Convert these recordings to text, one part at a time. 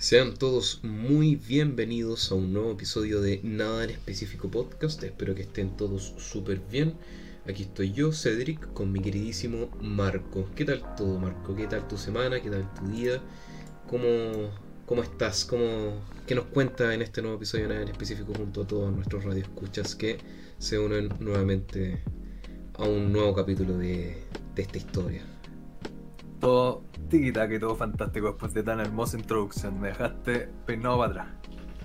Sean todos muy bienvenidos a un nuevo episodio de Nada en Específico Podcast. Espero que estén todos súper bien. Aquí estoy yo, Cedric, con mi queridísimo Marco. ¿Qué tal todo, Marco? ¿Qué tal tu semana? ¿Qué tal tu día? ¿Cómo, cómo estás? ¿Cómo, ¿Qué nos cuenta en este nuevo episodio de Nada en Específico junto a todos nuestros radioescuchas que se unen nuevamente a un nuevo capítulo de, de esta historia? Todo tiquita que todo fantástico después de tan hermosa introducción. Me dejaste peinado para atrás.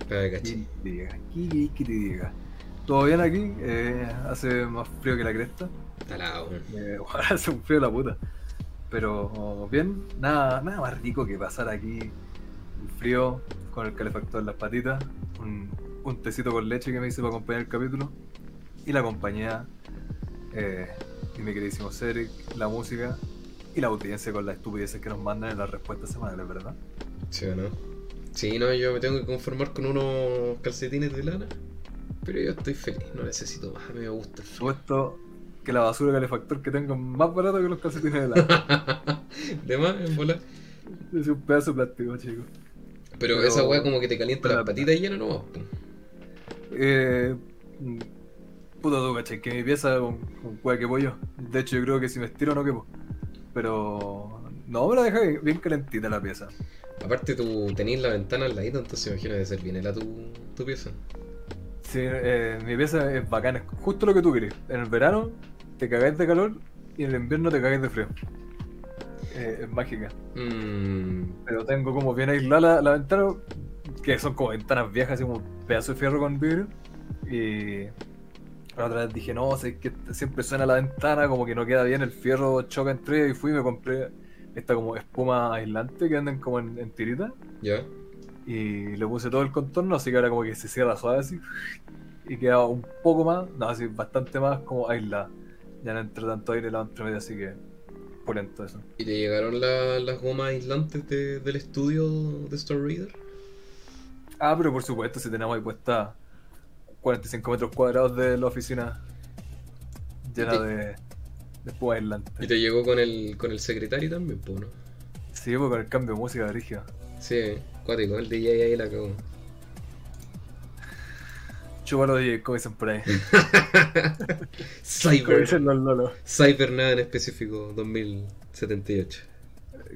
¿Qué te diga? ¿Qué te diga? ¿Todo bien aquí? Eh, hace más frío que la cresta. Talado. Eh, ojalá hace un frío la puta. Pero bien, nada, nada más rico que pasar aquí el frío con el calefactor en las patitas, un, un tecito con leche que me hice para acompañar el capítulo y la compañía eh, y mi queridísimo Cedric, la música y la audiencia con las estupideces que nos mandan en las respuestas semanales, ¿verdad? ¿Sí o no? Sí, no, yo me tengo que conformar con unos calcetines de lana. Pero yo estoy feliz, no necesito más, a mí me gusta el. Supuesto que la basura calefactor que tengo es más barato que los calcetines de lana. de más, en bola. es un pedazo de plástico, chicos. Pero, Pero- esa weá como que te calienta las patitas llenas no po. Eh, puta tú, caché, que mi pieza con, con hueá que pollo. De hecho, yo creo que si me estiro no quepo. Pero no, me la deja bien, bien calentita la pieza. Aparte tú tenés la ventana al ladito, entonces imagino de ser bien tu, tu pieza. Sí, eh, mi pieza es bacana, es justo lo que tú querés. En el verano te cagáis de calor y en el invierno te cagáis de frío. Eh, es mágica. Mmm. Pero tengo como bien aislada la, la ventana, que son como ventanas viejas, así como pedazo de fierro con vidrio. Y la otra vez dije, no, sé que siempre suena la ventana, como que no queda bien, el fierro choca entre ellos", y fui y me compré esta como espuma aislante que venden como en, en tirita. ¿Ya? Y le puse todo el contorno, así que ahora como que se cierra suave así. Y queda un poco más, no, así bastante más como aislada. Ya no entra tanto aire la entre medio, así que pulento eso. ¿Y te llegaron la- las gomas aislantes de- del estudio de Star Reader? Ah, pero por supuesto, si tenemos ahí puesta 45 metros cuadrados de la oficina llena te- de, de aislante. Y te llegó con el, con el secretario también, po, ¿no? Sí, pues con el cambio de música de Rigio. Sí, cuático, el DJ ahí la cagó. Chúpalo de como dicen por ahí. Cyber. dicen los lolos. Cyber nada en específico, 2078.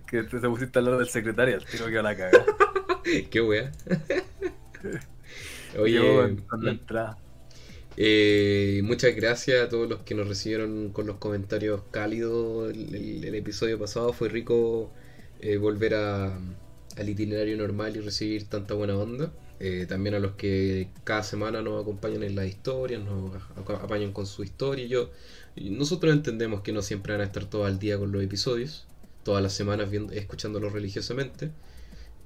Que te, te pusiste al lado del secretario, el tiro que a la caga. Qué wea. Oye, la entrada. eh, muchas gracias a todos los que nos recibieron con los comentarios cálidos. El, el- el episodio pasado fue rico eh, volver a- al itinerario normal y recibir tanta buena onda. Eh, también a los que cada semana nos acompañan en las historias, nos apañan con su historia. Yo, nosotros entendemos que no siempre van a estar todos al día con los episodios, todas las semanas viendo, escuchándolos religiosamente.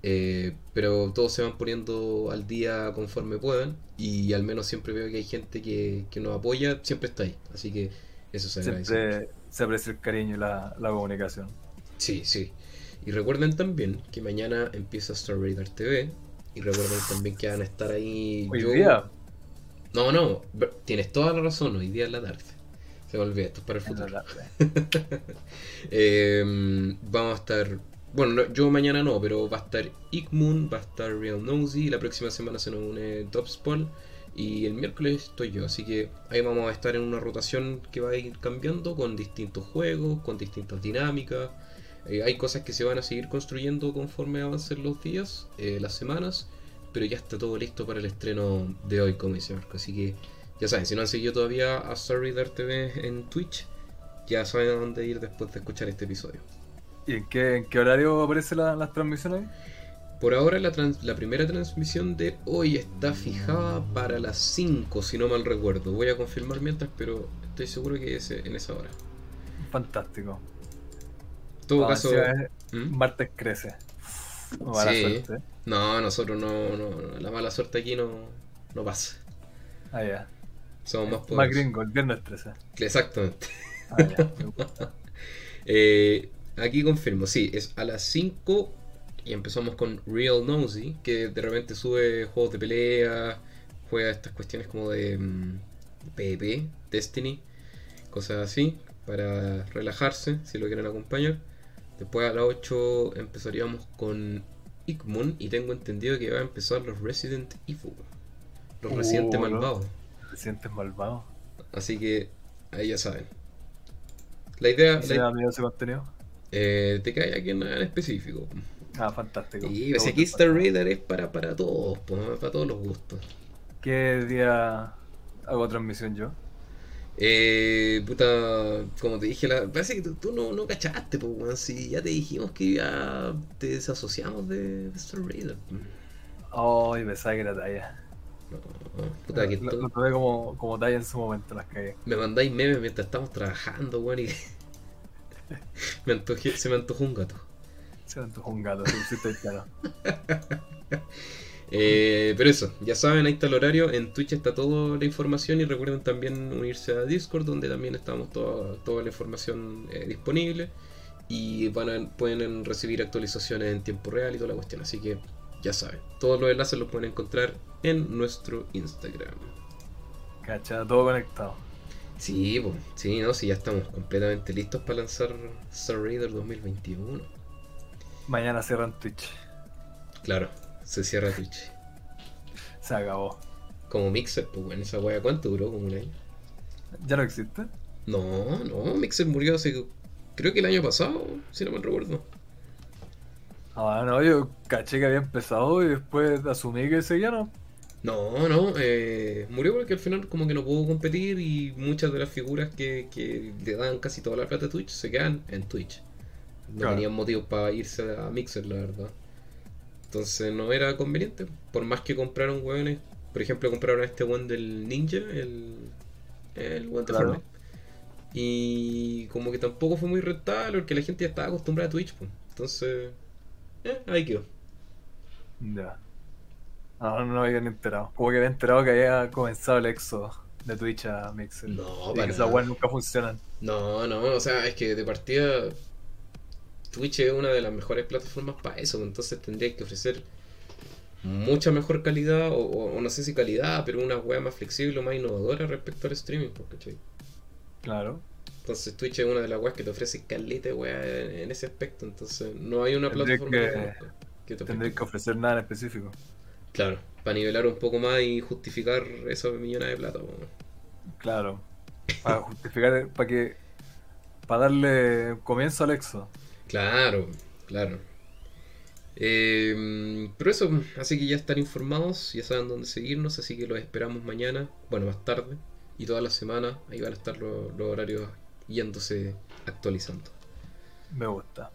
Eh, pero todos se van poniendo al día conforme puedan y al menos siempre veo que hay gente que, que nos apoya, siempre está ahí. Así que eso se agradece. Siempre se aprecia el cariño y la, la comunicación. Sí, sí. Y recuerden también que mañana empieza Star Raider TV. Y recuerden también que van a estar ahí. Hoy yo- día, No, no, tienes toda la razón. Hoy día es la tarde. Se me olvida, esto es para el futuro. Eh, vamos a estar. Bueno, no- yo mañana no, pero va a estar Igmoon, va a estar Real Nosy. La próxima semana se nos une Topspol. Y el miércoles estoy yo. Así que ahí vamos a estar en una rotación que va a ir cambiando con distintos juegos, con distintas dinámicas. Eh, hay cosas que se van a seguir construyendo conforme avancen los días, eh, las semanas. Pero ya está todo listo para el estreno de hoy, como dice Marco. Así que ya saben, si no han seguido todavía a Reader TV en Twitch, ya saben a dónde ir después de escuchar este episodio. ¿Y en qué, en qué horario aparecen la- las transmisiones? Por ahora la, trans- la primera transmisión de hoy está fijada para las 5, si no mal recuerdo. Voy a confirmar mientras, pero estoy seguro que es en esa hora. Fantástico. En todo Ah, caso... ¿Mm? Martes crece. Mala Sí. suerte. No, nosotros no, no, no, la mala suerte aquí no, no pasa. Ah, ya. Somos más Más poderosos. gringo, el viernes 13. Exactamente. Ah, gusta. Eh, aquí confirmo, sí, es a las 5 y empezamos con Real Nosy, que de repente sube juegos de pelea, juega estas cuestiones como de mm, PvP, Destiny, cosas así, para relajarse, si lo quieren acompañar. Después a las 8 empezaríamos con Ikmon y tengo entendido que va a empezar los Resident Evil. Los Residentes ¿no? Malvados. ¿Te sientes malvado? Así que ahí ya saben. La idea, ¿Y si la- da miedo ese contenido? Eh, te cae aquí en, en específico. Ah, fantástico. Y Me ese gusta. aquí Star Raider es para, para todos, para todos los gustos. ¿Qué día hago transmisión yo? Eh, puta, como te dije, la, parece que tú, tú no, no cachaste, pues, weón. Si ya te dijimos que ya te desasociamos de, Star Raider. Ay, pensaba que era talla. No, puta, que lo, to- lo tomé como, como talla en su momento las cagué. me mandáis memes mientras estamos trabajando, weón, y me antojé, se me antojó un gato. Se me antojó un gato, el plano. Eh, pero eso, ya saben, ahí está el horario. En Twitch está toda la información y recuerden también unirse a Discord, donde también estamos toda, toda la información eh, disponible. Y van a- pueden recibir actualizaciones en tiempo real y toda la cuestión. Así que ya saben, todos los enlaces los pueden encontrar en nuestro Instagram. Cacha, todo conectado. Sí, po, sí, no, sí, ya estamos completamente listos para lanzar Star Raider 2021. Mañana cierran Twitch. Claro, se cierra Twitch. Se acabó. Como Mixer, pues bueno, esa wea, ¿cuánto duró? Como un año. ¿Ya no existe? No, no, Mixer murió hace. Creo que el año pasado, si no me recuerdo. Ah, no, yo caché que había empezado y después asumí que seguía, ¿no? No, no, eh, murió porque al final como que no pudo competir y muchas de las figuras que, que le dan casi toda la plata a Twitch se quedan en Twitch. No Claro. tenían motivos para irse a Mixer, la verdad. Entonces no era conveniente. Por más que compraron hueones, por ejemplo, compraron a este one del Ninja, el, el one de Claro. Fortnite. Y como que tampoco fue muy rentable porque la gente ya estaba acostumbrada a Twitch, pues. Entonces, eh, ahí quedó. Ya. No, no, no había ni enterado. Como que había enterado que había comenzado el éxodo de Twitch a Mixer. No, y para que esas weas nunca funcionan. No, no, o sea, es que de partida Twitch es una de las mejores plataformas para eso, pues, entonces tendría que ofrecer mucha mejor calidad, o, no sé si calidad, pero una wea más flexible o más innovadora respecto al streaming, pues, ¿cachai? Claro. Entonces Twitch es una de las weas que te ofrece caleta de en, en ese aspecto, entonces no hay una plataforma que- mejor que te ofrezca. que ofrecer nada en específico. Claro, para nivelar un poco más y justificar esos millones de plata. Claro. Para justificar, para que. Para darle comienzo al éxodo. Claro, claro. Eh, pero eso, así que ya están informados, ya saben dónde seguirnos, así que los esperamos mañana, bueno, más tarde, y toda la semana, ahí van a estar los, los horarios yéndose actualizando. Me gusta.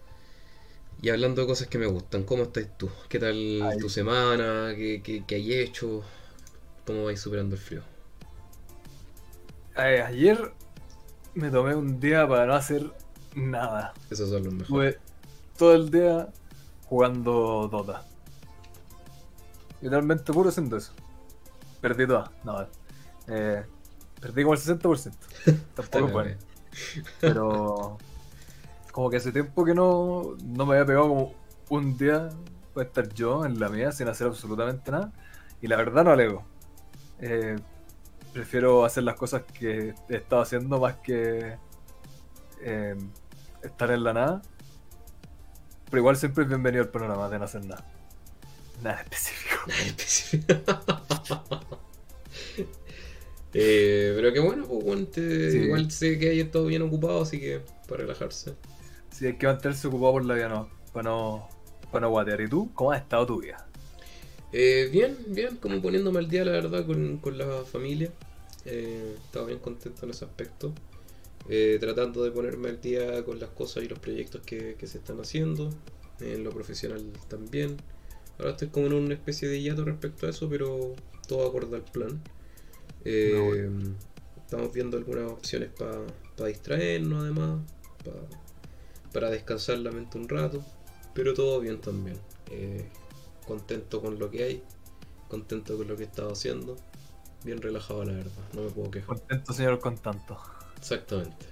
Y hablando de cosas que me gustan, ¿cómo estás tú? ¿Qué tal tu semana? ¿Qué, qué, qué hay hecho? ¿Cómo vais superando el frío? Eh, ayer me tomé un día para no hacer nada. Esos son los mejores. Estuve todo el día jugando Dota. Literalmente puro haciendo eso. Perdí todas. No, eh, perdí como el 60%. Tampoco bueno. Pero como que hace tiempo que no, no me había pegado como un día para estar yo en la mía sin hacer absolutamente nada. Y la verdad no alego. Eh, prefiero hacer las cosas que he estado haciendo más que eh, estar en la nada. Pero igual siempre es bienvenido el panorama de no hacer nada. Nada específico. Nada específico. Eh, pero qué bueno, pues, bueno, te- Sí. igual sé que hay estado bien ocupado, así que para relajarse. Sí, hay que mantenerse ocupado por la vida, no. Para no, para no guatear. ¿Y tú? ¿Cómo has estado tu vida? Eh, bien, bien, como poniéndome al día, la verdad, con, con la familia. Eh, estaba bien contento en ese aspecto. Eh, tratando de ponerme al día con las cosas y los proyectos que, que se están haciendo. En lo profesional también. Ahora estoy como en una especie de hiato respecto a eso, pero todo acorde al plan. Eh, estamos viendo algunas opciones para distraernos, además, pa- para descansar la mente un rato, pero todo bien también. Eh, contento con lo que hay, contento con lo que he estado haciendo, bien relajado, la verdad, no me puedo quejar. Contento, señor, con tanto. Exactamente.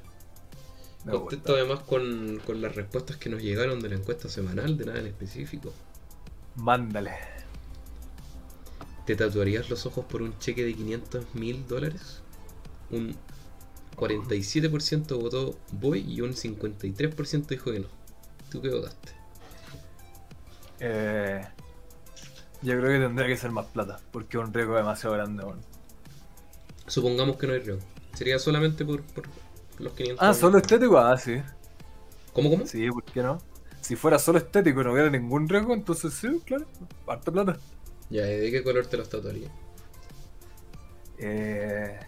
Me Contento además con, con las respuestas que nos llegaron de la encuesta semanal, de nada en específico. Mándale. ¿Te tatuarías los ojos por un cheque de 500 mil dólares? Un 47% votó voy y un 53% dijo que no. ¿Tú qué votaste? Eh, yo creo que tendría que ser más plata, porque es un riesgo demasiado grande. weón. Supongamos que no hay riesgo. Sería solamente por, por los 500. Ah, solo estético, ah, sí. ¿Cómo, cómo? Sí, ¿por qué no? Si fuera solo estético y no hubiera ningún riesgo, entonces sí, claro, harta plata. Ya, ¿y de qué color te los tatuarías? Eh,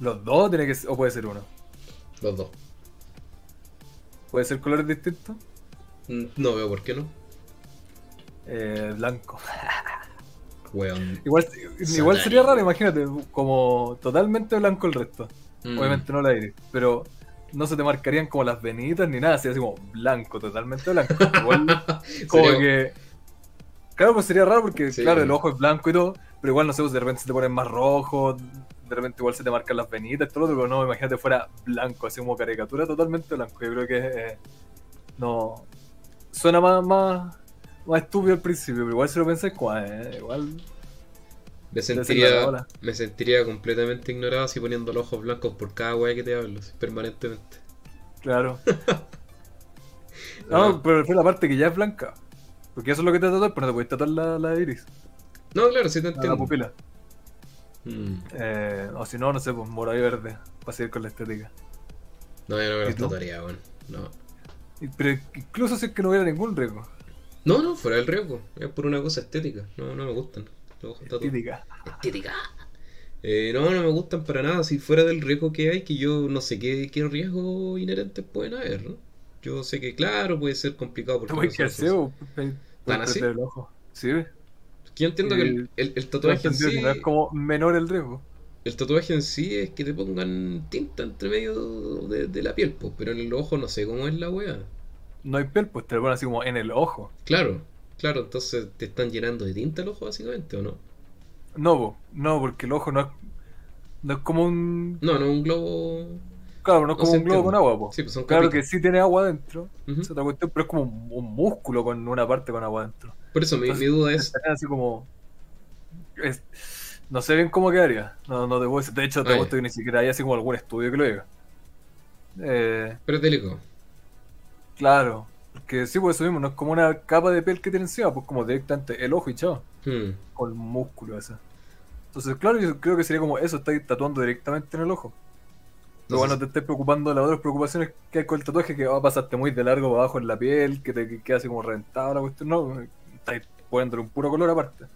los dos tiene que ser, o puede ser uno. Los dos. Puede ser colores distintos. No veo por qué no. Eh, blanco. Igual, igual sería raro, imagínate, como totalmente blanco el resto. Mm. Obviamente no la iris, pero no se te marcarían como las venitas ni nada, sería así como blanco, totalmente blanco. Igual como Sería- que. Claro, pues sería raro porque, Sí. claro, el ojo es blanco y todo, pero igual no sé, pues de repente se te ponen más rojo, de repente igual se te marcan las venitas todo lo otro, pero no, imagínate fuera blanco, así como caricatura totalmente blanco. Yo creo que eh, no. Suena más, más, más estúpido al principio, pero igual si lo pensás, como, eh, igual. Me sentiría, me sentiría completamente ignorado si poniendo los ojos blancos por cada weá que te hablo, así, permanentemente. Claro. No, pero fue la parte que ya es blanca. Porque eso es lo que te tatuas, pero no te puedes tatuar la, la iris, No, claro, sí te la, la entiendo. pupila. Mm. Eh, o si no, no sé, pues morado y verde, para seguir con la estética. No, yo no me ¿Y los tú? tatuaría, weón. No. Pero incluso si es que no hubiera ningún riesgo. No, no, fuera del riesgo. Es por una cosa estética. No, no me gustan. Estética. Estética. Eh, no, no me gustan para nada. Si fuera del riesgo que hay, que yo no sé qué, qué riesgos inherentes pueden haber, ¿no? Yo sé que, claro, puede ser complicado porque no cosas- ciego, puedes ¿Tan así? perder el ojo. Sí, ves. Que Yo entiendo que el, Eh, el- tatuaje en sí, no es como menor el riesgo. el tatuaje en sí es que te pongan tinta entre medio de, de la piel, pues, pero en el ojo no sé cómo es la weá. No hay piel, pues te lo ponen así como en el ojo. Claro, claro, entonces te están llenando de tinta el ojo básicamente, ¿o no? No, no, porque el ojo no es, no es como un. No, no un globo. Claro, no es como un globo con agua, po. Sí, pues son Claro que sí tiene agua esa otra cuestión, pero es como un, un músculo con una parte con agua adentro. Por eso mi, mi Entonces, duda es. así como. es- no sé bien cómo quedaría. No, no te puedo decir. De hecho, te apuesto ya. que ni siquiera hay así como algún estudio que lo diga. Eh, Pero es delicado. claro. Porque sí, pues eso mismo, no es como una capa de piel que tiene encima, pues como directamente el ojo y chao. Hmm. Con músculo ese. Entonces, claro, yo creo que sería como eso, estáis tatuando directamente en el ojo. Bueno, no te estés preocupando de las otras preocupaciones que hay con el tatuaje, que va a pasarte muy de largo para abajo en la piel, que te que queda así como reventado la cuestión. No, estáis poniéndole un puro color aparte.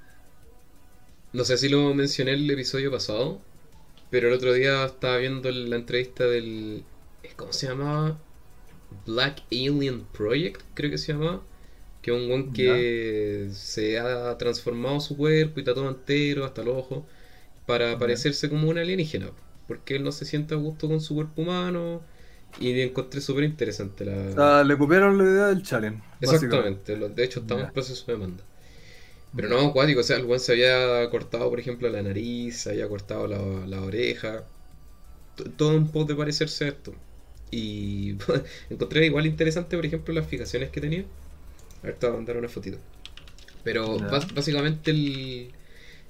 No sé si lo mencioné en el episodio pasado, pero el otro día estaba viendo la entrevista del. ¿Cómo se llamaba? Black Alien Project, creo que se llamaba. Que es un buen que se ha transformado su cuerpo y tatuado entero hasta los ojos para parecerse como un alienígena. Porque él no se siente a gusto con su cuerpo humano. Y encontré súper interesante la. O sea, le copiaron la idea del challenge. Exactamente, de hecho estamos en proceso de demanda. Pero no, acuático, o sea, el buen se había cortado, por ejemplo, la nariz, se había cortado la, la oreja, todo un poco de parecerse a esto. Y encontré igual interesante, por ejemplo, las fijaciones que tenía. A ver, te voy a mandar una fotito. Pero bas- básicamente el,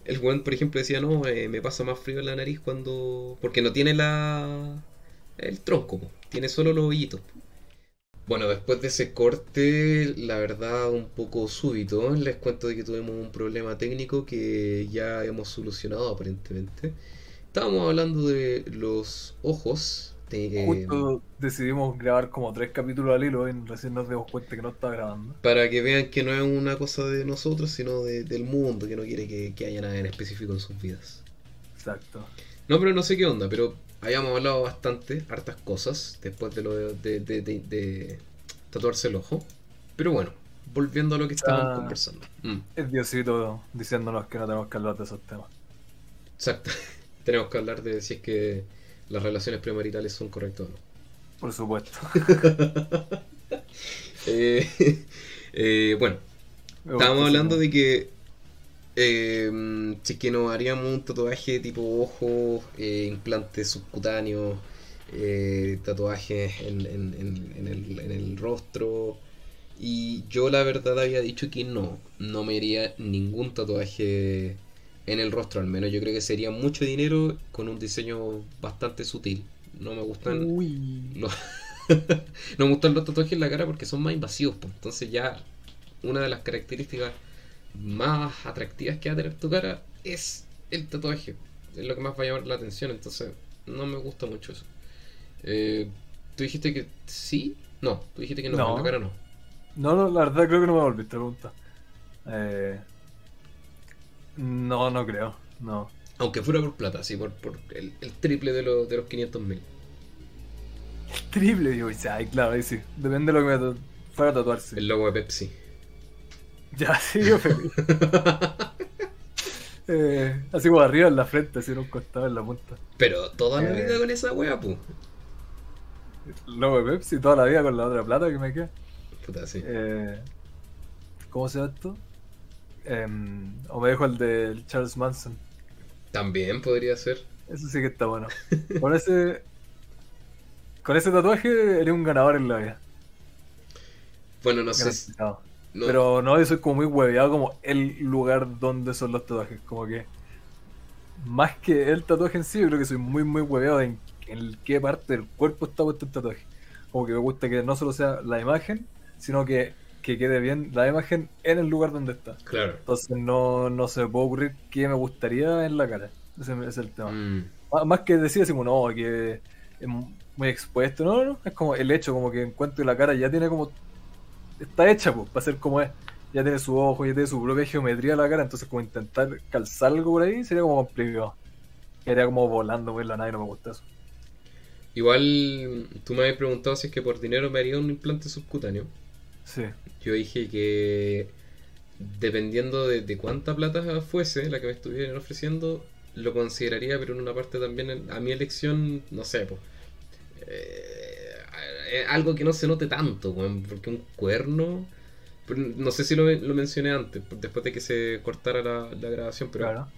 el buen, por ejemplo, decía, no, eh, me pasa más frío en la nariz cuando... Porque no tiene la... el tronco, tiene solo los hoyitos. Bueno, después de ese corte, la verdad un poco súbito, les cuento de que tuvimos un problema técnico que ya hemos solucionado aparentemente. Estábamos hablando de los ojos. Justo decidimos grabar como tres capítulos al hilo y recién nos dimos cuenta que no estaba grabando. para que vean que no es una cosa de nosotros, sino de- del mundo, que no quiere que, que haya nada en específico en sus vidas. Exacto. No, pero no sé qué onda, pero habíamos hablado bastante, hartas cosas, después de lo de tatuarse el ojo. Pero bueno, volviendo a lo que estábamos Ah. conversando. Mm, Es Diosito diciéndonos que no tenemos que hablar de esos temas. exacto. Tenemos que hablar de si es que las relaciones premaritales son correctas o no. Por supuesto. Eh, eh, bueno, estábamos hablando de que eh, si es que nos haríamos un tatuaje tipo ojos, eh, implantes subcutáneos, tatuajes en, en- en- en el, en el rostro. Y yo la verdad había dicho que no, no me haría ningún tatuaje en el rostro al menos. Yo creo que sería mucho dinero con un diseño bastante sutil. No me gustan Uy. los, no me gustan los tatuajes en la cara porque son más invasivos, pues. Entonces ya una de las características más atractivas que va a tener tu cara es el tatuaje. Es lo que más va a llamar la atención, entonces no me gusta mucho eso. Eh, ¿Tú dijiste que sí? No, tú dijiste que no, No. en la cara no. No, no, la verdad creo que no me volviste a preguntar. Eh, no, no creo. No. Aunque fuera por plata, sí, por, por el, el triple de, lo- de los 500 mil. Triple, digo, y sí, ay, claro, ahí sí. Depende de lo que me fuera a tatuarse. El logo de Pepsi. Ya, sí, yo feliz. Eh, así como arriba en la frente, así en un costado en la punta. Pero toda la Eh. vida con esa wea, pu. Logo de Pepsi toda la vida con la otra plata que me queda. Puta, sí. Eh, ¿Cómo se llama esto? Em, o me dejo el de Charles Manson. También podría ser. Eso sí que está bueno. Con ese. Con ese tatuaje eres un ganador en la vida. Bueno, no sé. si- Garantizado. no- Pero no, yo soy como muy hueveado como el lugar donde son los tatuajes. Como que. Más que el tatuaje en sí, yo creo que soy muy, muy hueveado en, en qué parte del cuerpo está puesto el tatuaje. Como que me gusta que no solo sea la imagen, sino que, que quede bien la imagen en el lugar donde está. Claro. Entonces no, no se me puede ocurrir qué me gustaría en la cara. Ese es el tema. Mm, Má- Más que decir así como, no, que es muy expuesto. No, no, es como el hecho, como que encuentro la cara ya tiene como... Está hecha, pues, para ser como es. Ya tiene su ojo, ya tiene su propia geometría la cara, entonces como intentar calzar algo por ahí sería como complicado. Quedaría como volando por la y no me gusta eso. Igual tú me habías preguntado si es que por dinero me haría un implante subcutáneo. Sí. Yo dije que dependiendo de, de cuánta plata fuese la que me estuvieran ofreciendo, lo consideraría, pero en una parte también a mi elección, no sé, pues. algo que no se note tanto, porque un cuerno. No sé si lo, lo mencioné antes, después de que se cortara la, la grabación, pero Claro.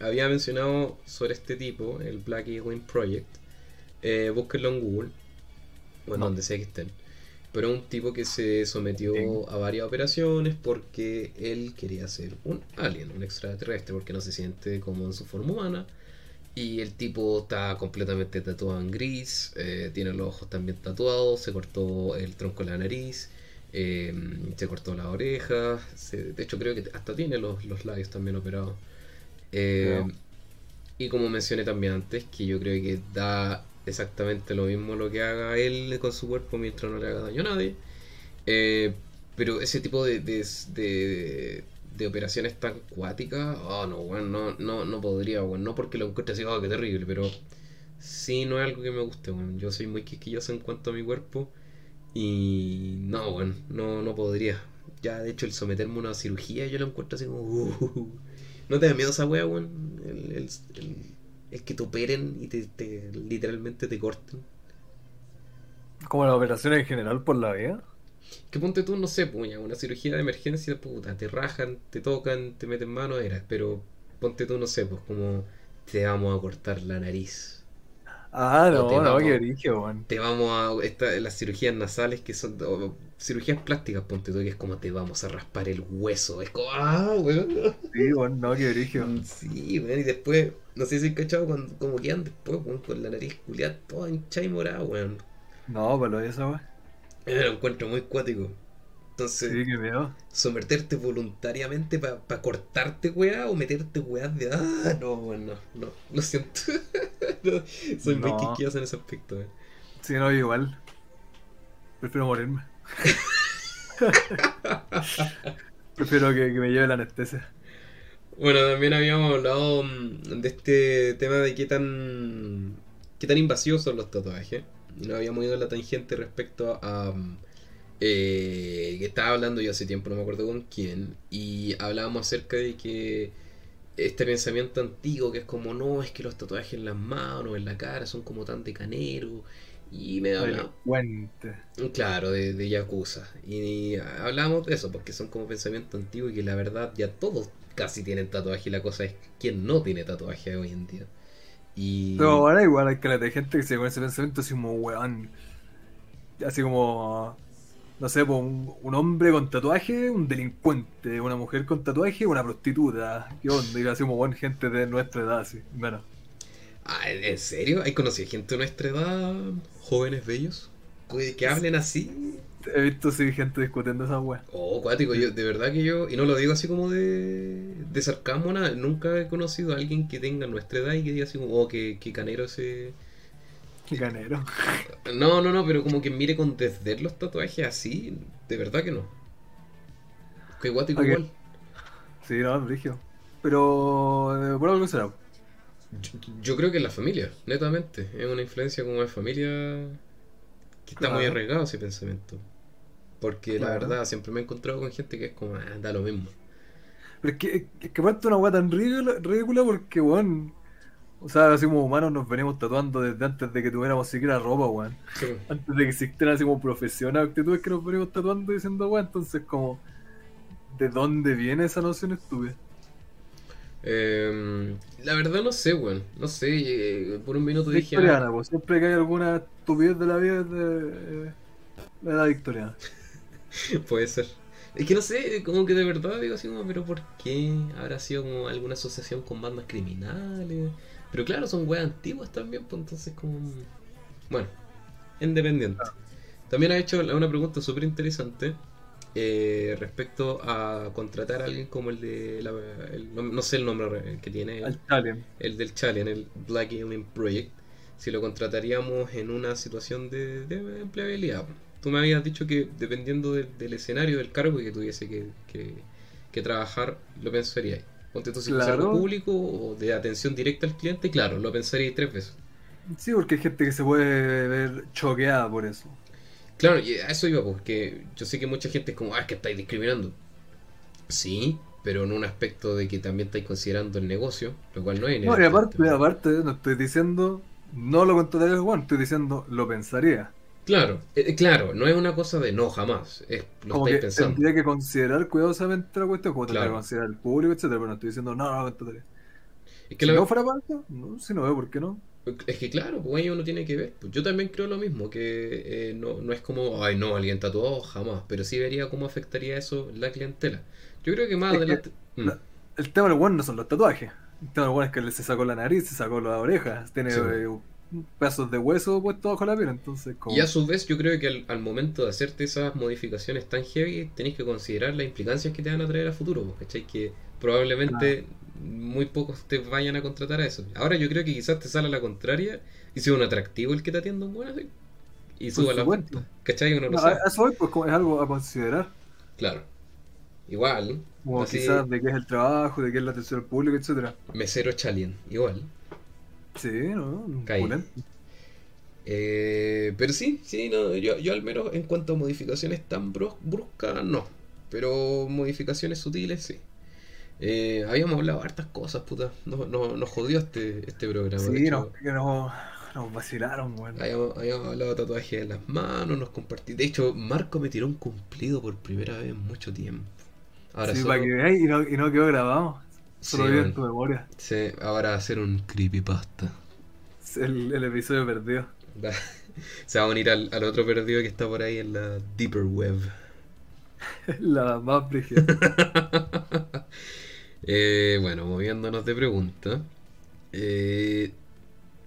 había mencionado sobre este tipo, el Black Wing Project. Eh, búsquenlo en Google, o en No. donde sea que estén. Pero un tipo que se sometió a varias operaciones porque él quería ser un alien, un extraterrestre, porque no se siente como en su forma humana. Y el tipo está completamente tatuado en gris, eh, tiene los ojos también tatuados, se cortó el tronco de la nariz, eh, se cortó las orejas, se- de hecho creo que hasta tiene los, los labios también operados. Eh, Ya. y como mencioné también antes, que yo creo que da exactamente lo mismo lo que haga él con su cuerpo mientras no le haga daño a nadie. Eh, pero ese tipo de, de, de- operaciones tan cuáticas, oh no, weón, no, no, no podría, weón. No porque lo encuentre así, oh, qué terrible, pero sí no es algo que me guste, weón. Yo soy muy quisquilloso en cuanto a mi cuerpo y no, weón, no, no podría. Ya, de hecho, el someterme a una cirugía yo lo encuentro así como... uh, ¿No te da miedo esa wea, weón? El, el- el que te operen y te, te- literalmente te corten. Como las operaciones en general por la vida. Que ponte tú, no sé, puña, una cirugía de emergencia, puta, te rajan, te tocan, te meten mano, eras, pero ponte tú, no sé, pues como te vamos a cortar la nariz. Ah, no, no, vamos- qué origen, weón. Te vamos a. Esta, las cirugías nasales que son. o cirugías plásticas, ponte tú, que es como te vamos a raspar el hueso. Es como. ¡Ah, weón! Sí, weón, no, qué origen. Sí, weón, y después, no sé si cachado cuando, como quedan después, weón, con la nariz culiada toda hinchada y morada, weón. No, pero eso, weón. Eh, Lo encuentro muy cuático. Entonces, Sí, someterte voluntariamente para cortarte, weá, o meterte weás de. ¡Ah! No, weón, no, lo siento. No, soy muy No. quisquilloso en ese aspecto, weón. Sí, no, igual. Prefiero morirme. Prefiero que, que me lleve la anestesia. Bueno, también habíamos hablado mm, de este tema de qué tan qué tan invasivos son los tatuajes. Y nos habíamos ido en la tangente respecto a mm, eh, que estaba hablando yo hace tiempo, no me acuerdo con quién, y hablábamos acerca de que este pensamiento antiguo que es como no, es que los tatuajes en las manos, en la cara son como tan de canero y me hablaba. Claro, de, de Yakuza. Y, hablamos de eso, porque son como pensamientos antiguos y que la verdad ya todos casi tienen tatuaje y la cosa es quién no tiene tatuaje hoy en día. Y Pero ahora igual hay que de gente que se con ese pensamiento así como weón. Así como. No sé, pues, un, un hombre con tatuaje, un delincuente, una mujer con tatuaje, una prostituta. ¿Qué onda? Y así como weón, gente de nuestra edad, así. Bueno, Ah, ¿en serio? ¿Hay conocido gente de nuestra edad? Jóvenes bellos. que, que hablen así. He visto sí, gente discutiendo esa weá. Oh, cuático, yo, de verdad que yo, y no lo digo así como de, de sarcasmo, nada, nunca he conocido a alguien que tenga nuestra edad y que diga así como, oh, que, que canero ese... No, no, no, pero como que mire con desdén los tatuajes así, de verdad que no. Que guático Ok. igual. Sí, no, Brigio. Pero eh, por algo será. Yo, yo creo que es la familia, netamente. Es una influencia como de familia que está muy Claro. arraigado ese pensamiento. Porque la verdad siempre me he encontrado con gente que es como, ah, da lo mismo. Pero es que, es que aparte una weá tan ridícula, ridícula porque, weón. O sea, así como humanos nos venimos tatuando desde antes de que tuviéramos siquiera ropa, weón. Sí. Antes de que existieran así como profesiones, actitudes que nos venimos tatuando diciendo, weón. Entonces, como, ¿de dónde viene esa noción estúpida? Eh, la verdad no sé, weón. No sé, eh, por un minuto dije, ah, Victoriana, pues siempre que hay alguna estupidez de la vida de, eh, de la victoriana. Puede ser. Es que no sé, como que de verdad digo así como, pero ¿por qué? ¿Habrá sido como alguna asociación con bandas criminales? Pero claro, son weas antiguas también, pues entonces como... Bueno, independiente. También ha hecho una pregunta súper interesante eh, respecto a contratar a alguien como el de... la- el- no, no sé el nombre que tiene, Al challenge. el del Challenge, el Black Alien Project, si lo contrataríamos en una situación de, de empleabilidad. Tú me habías dicho que dependiendo de- del escenario, del cargo que tuviese que, que- que trabajar, lo pensaríais. Ponte tú si fuese Claro. algo público o de atención directa al cliente, claro, lo pensaríais tres veces. Sí, porque hay gente que se puede ver choqueada por eso. Claro, y a eso iba, porque yo sé que mucha gente es como, ah, es que estáis discriminando. Sí, pero en un aspecto de que también estáis considerando el negocio, lo cual no es No, y aparte, aparte, no estoy diciendo, no lo contrataría Juan, estoy diciendo, lo pensaría. Claro, eh, claro, no es una cosa de no jamás, es, lo Como estáis que pensando. tendría que considerar cuidadosamente la cuestión, como tendría Claro. que considerar el público, etcétera, pero no estoy diciendo, no, no. Es que, si la- no fuera para eso, no, si no veo por qué no. es que claro, pues ahí uno tiene que ver. Pues yo también creo lo mismo, que eh, no, no es como, ay no, alguien tatuado, jamás, pero sí vería cómo afectaría eso la clientela. Yo creo que más Es que adelante... Mm, la- El tema del Juan no son los tatuajes. El tema del Juan es que se sacó la nariz, se sacó las orejas, tiene Sí. eh, pedazos de hueso puestos bajo la piel, entonces como... Y a su vez yo creo que al, al momento de hacerte esas modificaciones tan heavy, tenéis que considerar las implicancias que te van a traer a futuro, pues, ¿cachai? Que probablemente muy pocos te vayan a contratar a eso. Ahora yo creo que quizás te sale a la contraria y sea un atractivo el que te atienda un buen así. Y suba la cuenta. ¿Cachai? Uno No, sabe. eso pues es algo a considerar. Claro. Igual. Como así, quizás de qué es el trabajo, de qué es la atención al público, etcétera. mesero Chalien. Igual. Sí, ¿no? Eh, pero sí, sí, no, yo, yo al menos en cuanto a modificaciones tan brus- bruscas, no. Pero modificaciones sutiles, sí. Eh, habíamos hablado de hartas cosas, puta. Nos, nos, nos jodió este, este programa. Sí, no, que nos, nos vacilaron. Habíamos, habíamos hablado de tatuajes en las manos, nos compartí. De hecho, Marco me tiró un cumplido por primera vez en mucho tiempo. Ahora Sí, solo, para que veáis y no, y no quedó grabado. Solo Sí, vive en tu memoria. sí, ahora va a hacer un creepypasta. El, el episodio perdido. Se va a unir al, al otro perdido que está por ahí en la Deeper Web. La más brígida. Eh, bueno, moviéndonos de pregunta. eh,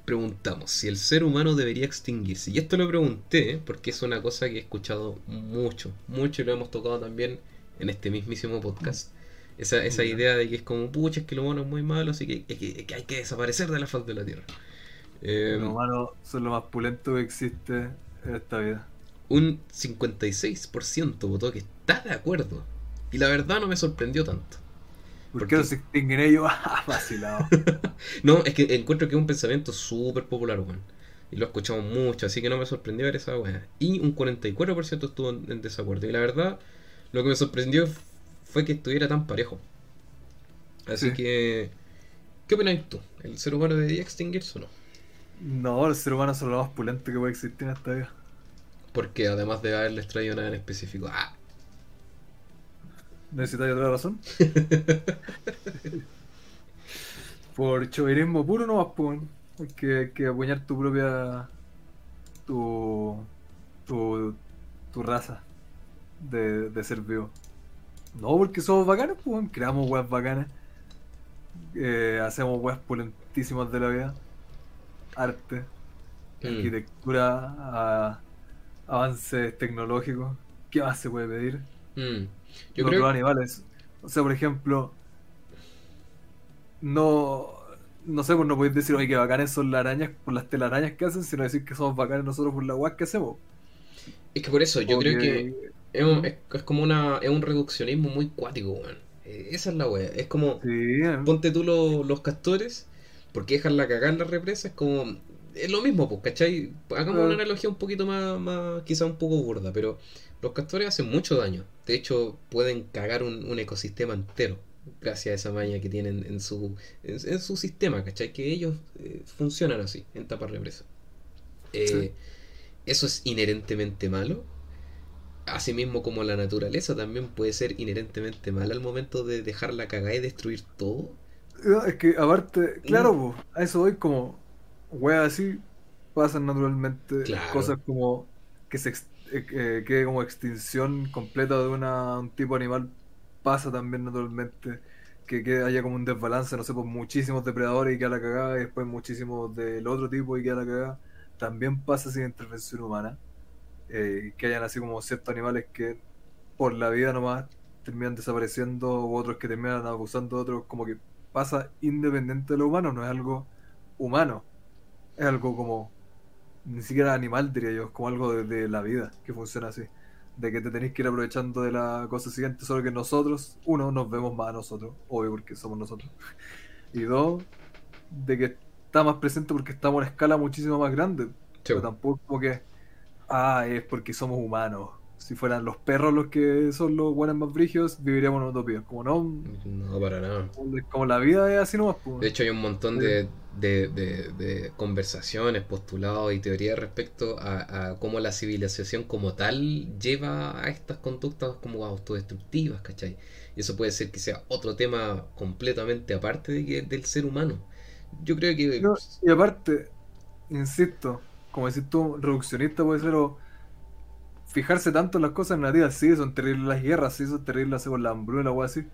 preguntamos si el ser humano debería extinguirse. Y esto lo pregunté porque es una cosa que he escuchado mucho, mucho y lo hemos tocado también en este mismísimo podcast. Esa, esa idea de que es como, pucha, es que los monos es muy malo, así que, que- que hay que desaparecer de la faz de la Tierra. Eh, Los humanos son lo más pulento que existe en esta vida. un 56% votó que está de acuerdo. Y la verdad no me sorprendió tanto. ¿Por, ¿Por qué qué? no se extinguen ellos? Ah, vacilado. No, es que encuentro que es un pensamiento súper popular, weón. Y lo escuchamos mucho, así que no me sorprendió ver esa weá. Y un 44% estuvo en, en desacuerdo. Y la verdad, lo que me sorprendió fue que estuviera tan parejo. Así Sí. que, ¿qué opinas tú? ¿El ser humano debería extinguirse o no? No, los seres humanos son lo más pulento que puede existir en esta vida. Porque además de haberles traído nada en específico. ¡Ah! ¿Necesitáis otra razón? Por chauvinismo puro no más, pues. Hay que, hay que apuñar tu propia. tu. tu. tu raza de, de ser vivo. No, porque somos bacanes, pues. Creamos weas bacanas. Eh, hacemos weas pulentísimas de la vida. Arte, Mm. arquitectura a, avances tecnológicos, ¿qué más se puede pedir? Mm. Yo creo... Otros animales. O sea, por ejemplo, no, no sé, pues no podéis decir, oye, que bacanes son las arañas por las telarañas que hacen, sino decir que somos bacanes nosotros por la guas que hacemos. Es que por eso, yo creo que es, un, es, como una, es un reduccionismo muy cuático, weón. Eh, esa es la wea. Es como, ponte tú los castores, porque dejan la cagada en la represa, es como, es lo mismo, pues, ¿cachai? Hagamos una analogía un poquito más, más, quizá un poco burda, pero los castores hacen mucho daño. De hecho, pueden cagar un, ecosistema entero gracias a esa maña que tienen en su, en, su sistema, ¿cachai? Que ellos eh, funcionan así, en tapa represa. Eh, eso es inherentemente malo. Asimismo como la naturaleza también puede ser inherentemente mala al momento de dejarla cagar y destruir todo. es que aparte, claro, a eso voy como, wea así, pasan naturalmente cosas como que se eh, que como extinción completa de una, un tipo animal pasa también naturalmente que, que, haya como un desbalance, no sé, por muchísimos depredadores y que a la cagada y después muchísimos del otro tipo y que a la cagada también pasa sin intervención humana. Eh, que hayan así como ciertos animales que por la vida nomás terminan desapareciendo u otros que terminan abusando de otros, como que pasa independiente de lo humano, no es algo humano, es algo como ni siquiera animal diría yo, es como algo de, la vida que funciona así, de que te tenéis que ir aprovechando de la cosa siguiente, solo que nosotros, uno, nos vemos más a nosotros, obvio porque somos nosotros, y dos, de que está más presente porque estamos en escala muchísimo más grande. Pero tampoco como que, ah, es porque somos humanos. Si fueran los perros los que son los buenos más brígidos, viviríamos en utopía. Como no. No, para nada. Como la vida es así nomás. Pues. De hecho, hay un montón de, de, de, conversaciones, postulados y teorías respecto a, a, cómo la civilización como tal lleva a estas conductas como autodestructivas, ¿cachai? Y eso puede ser que sea otro tema completamente aparte de del ser humano. Yo creo que. y aparte, insisto, como decís tú, reduccionista puede ser o fijarse tanto en las cosas negativas, sí, son terribles las guerras, sí, son terribles con la hambruna o así.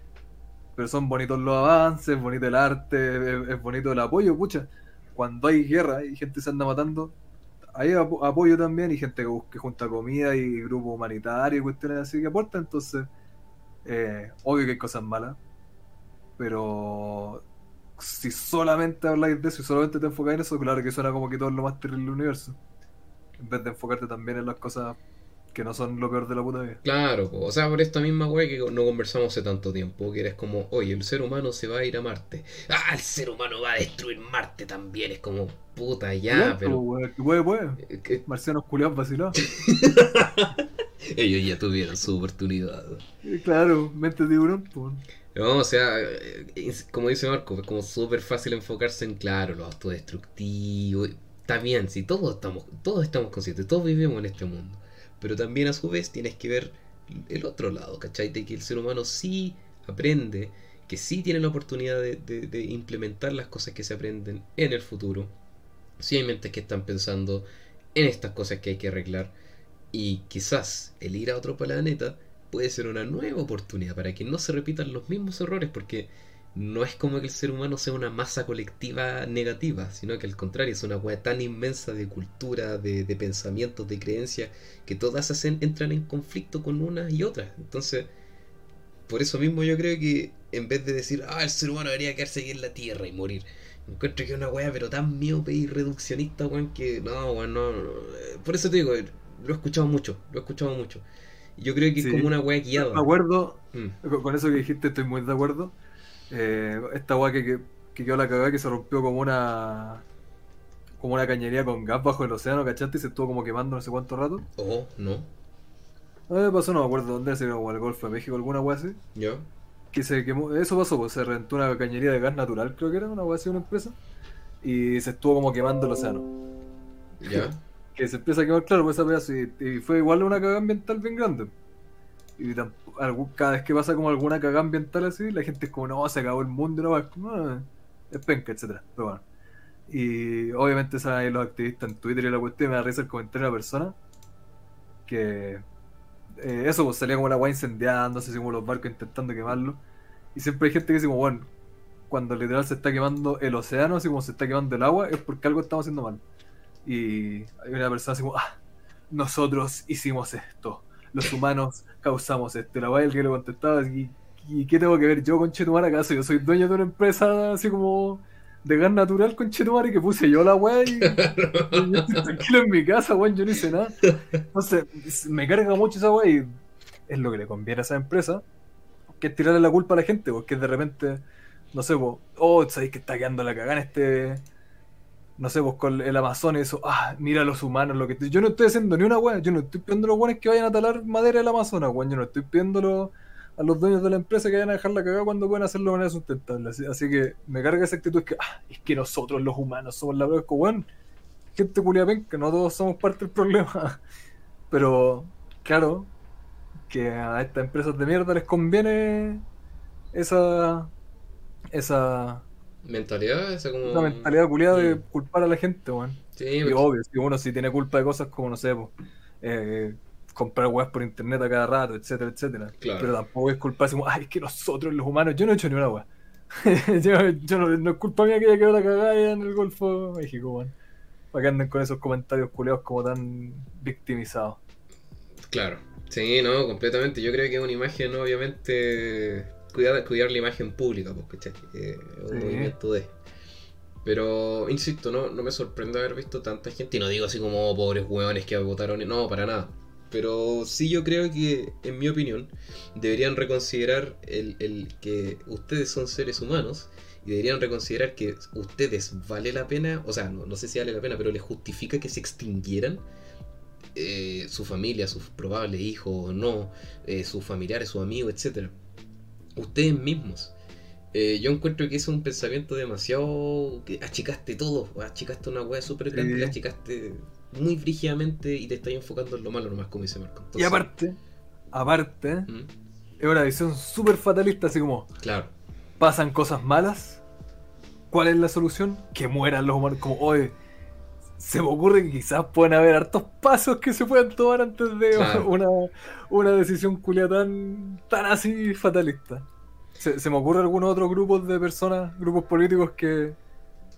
Pero son bonitos los avances, bonito el arte, es, bonito el apoyo, pucha. Cuando hay guerra y gente se anda matando, hay apoyo también y gente que, que junta comida y grupos humanitarios y cuestiones así que aportan. Entonces, eh, obvio que hay cosas malas, pero si solamente habláis de eso y solamente te enfocáis en eso, claro que suena como que todo es lo más terrible del universo. En vez de enfocarte también en las cosas que no son lo peor de la puta vida. Claro, o sea, por esta misma wea que no conversamos hace tanto tiempo, que eres como, oye, el ser humano se va a ir a Marte. Ah, el ser humano va a destruir Marte también. Es como, puta, ya, pero. Puede, puede. Eh, Marcianos culiados vacilados. Ellos ya tuvieron su oportunidad. Claro, mente tiburón, pues. No, o sea, eh, como dice Marco, es como súper fácil enfocarse en, claro, lo autodestructivo. Bien, si todos estamos, todos estamos conscientes, todos vivimos en este mundo. Pero también a su vez tienes que ver el otro lado, ¿cachai? De que el ser humano sí aprende, que sí tiene la oportunidad de, implementar las cosas que se aprenden en el futuro. Si hay mentes que están pensando en estas cosas que hay que arreglar. Y quizás el ir a otro planeta puede ser una nueva oportunidad para que no se repitan los mismos errores, porque no es como que el ser humano sea una masa colectiva negativa, sino que al contrario, es una hueá tan inmensa de cultura, de, pensamientos, de creencias, que todas hacen, entran en conflicto con unas y otras. Entonces, por eso mismo yo creo que en vez de decir, ah, el ser humano debería quedarse aquí en la tierra y morir, encuentro que es una hueá pero tan miope y reduccionista, weón, que no, weón, no, no, Por eso te digo, lo he escuchado mucho, lo he escuchado mucho. Yo creo que es como una weá guiada. De acuerdo, mm. con eso que dijiste estoy muy de acuerdo. Eh, esta weá que, que, quedó la cagada que se rompió como una como una cañería con gas bajo el océano, ¿cachaste? Y se estuvo como quemando no sé cuánto rato. Oh, no. A pasó, no me acuerdo dónde, era como el Golfo de México, alguna weá así. Ya. Que se quemó, eso pasó, pues se rentó una cañería de gas natural, creo que era, una weá así, una empresa. Y se estuvo como quemando el océano. Ya. que se empieza a quemar, claro, pues esa pedazo. Y, fue igual una cagada ambiental bien grande. Y cada vez que pasa como alguna cagada ambiental así, la gente es como, no, se acabó el mundo, no, es como, ah, es penca, etcétera Pero bueno. Y obviamente salen ahí los activistas en Twitter y la cuestión me da risa el comentario de la persona. Que eh, eso, pues salía como la agua incendiándose, así como los barcos intentando quemarlo. Y siempre hay gente que dice como, bueno, cuando literal se está quemando el océano, así como se está quemando el agua, es porque algo estamos haciendo mal. Y hay una persona así como, ah, nosotros hicimos esto, los humanos causamos esto. La weá el que le contestaba, ¿y, ¿y qué tengo que ver yo con Chetumar acaso? Yo soy dueño de una empresa así como de gas natural con Chetumar y que puse yo la weá y, y yo estoy tranquilo en mi casa, weón, yo no hice nada. Entonces, me carga mucho esa weá y es lo que le conviene a esa empresa, que es tirarle la culpa a la gente, porque de repente, no sé, vos, oh, sabéis que está quedando la cagada en este, no sé, vos con el Amazon y eso, ah, mira a los humanos, lo que yo no estoy haciendo ni una weá, yo no estoy pidiendo a los weones que vayan a talar madera del Amazonas, weón, yo no estoy pidiendo a los dueños de la empresa que vayan a dejar la cagada cuando pueden hacerlo de manera sustentable, así, así que me carga esa actitud, que, ah, es que nosotros los humanos somos la como, weón, gente culia penca, no todos somos parte del problema, pero, claro, que a estas empresas de mierda les conviene esa esa, Mentalidad, esa como. esa mentalidad culiada de Mm. culpar a la gente, weón. Sí, Y porque- obvio, si uno sí tiene culpa de cosas como, no sé, po, eh, comprar weas por internet a cada rato, etcétera, etcétera. Claro. Pero tampoco es culpa como, ay, es que nosotros los humanos, yo no he hecho ni una wea. yo, yo no, no es culpa mía que haya quedado la cagada en el Golfo de México, weón. Para que anden con esos comentarios culiados como tan victimizados. Claro, sí, no, completamente. Yo creo que es una imagen, obviamente, cuidar, cuidar la imagen pública, pues. Eh, es un Sí. movimiento de. Pero, insisto, no, no me sorprende haber visto tanta gente, y no digo así como "Oh, pobres hueones que votaron, no, para nada. Pero sí yo creo que, en mi opinión, deberían reconsiderar el, el que ustedes son seres humanos y deberían reconsiderar que ustedes vale la pena, o sea, no, no sé si vale la pena, pero les justifica que se extinguieran eh, su familia, sus probables hijos o no, eh, sus familiares, sus amigos, etcétera. Ustedes mismos. Eh, yo encuentro que es un pensamiento demasiado. que achicaste todo, achicaste una weá súper grande, Sí. la achicaste muy brígidamente y te estás enfocando en lo malo nomás, como dice Marco. Y aparte, aparte, ¿Mm? es una visión súper fatalista, así como, Claro, pasan cosas malas. ¿Cuál es la solución? Que mueran los humanos. Como, oye, se me ocurre que quizás pueden haber hartos pasos que se puedan tomar antes de Claro. una, una decisión culia tan, tan así fatalista. Se, se me ocurre algunos otros grupos de personas, grupos políticos que,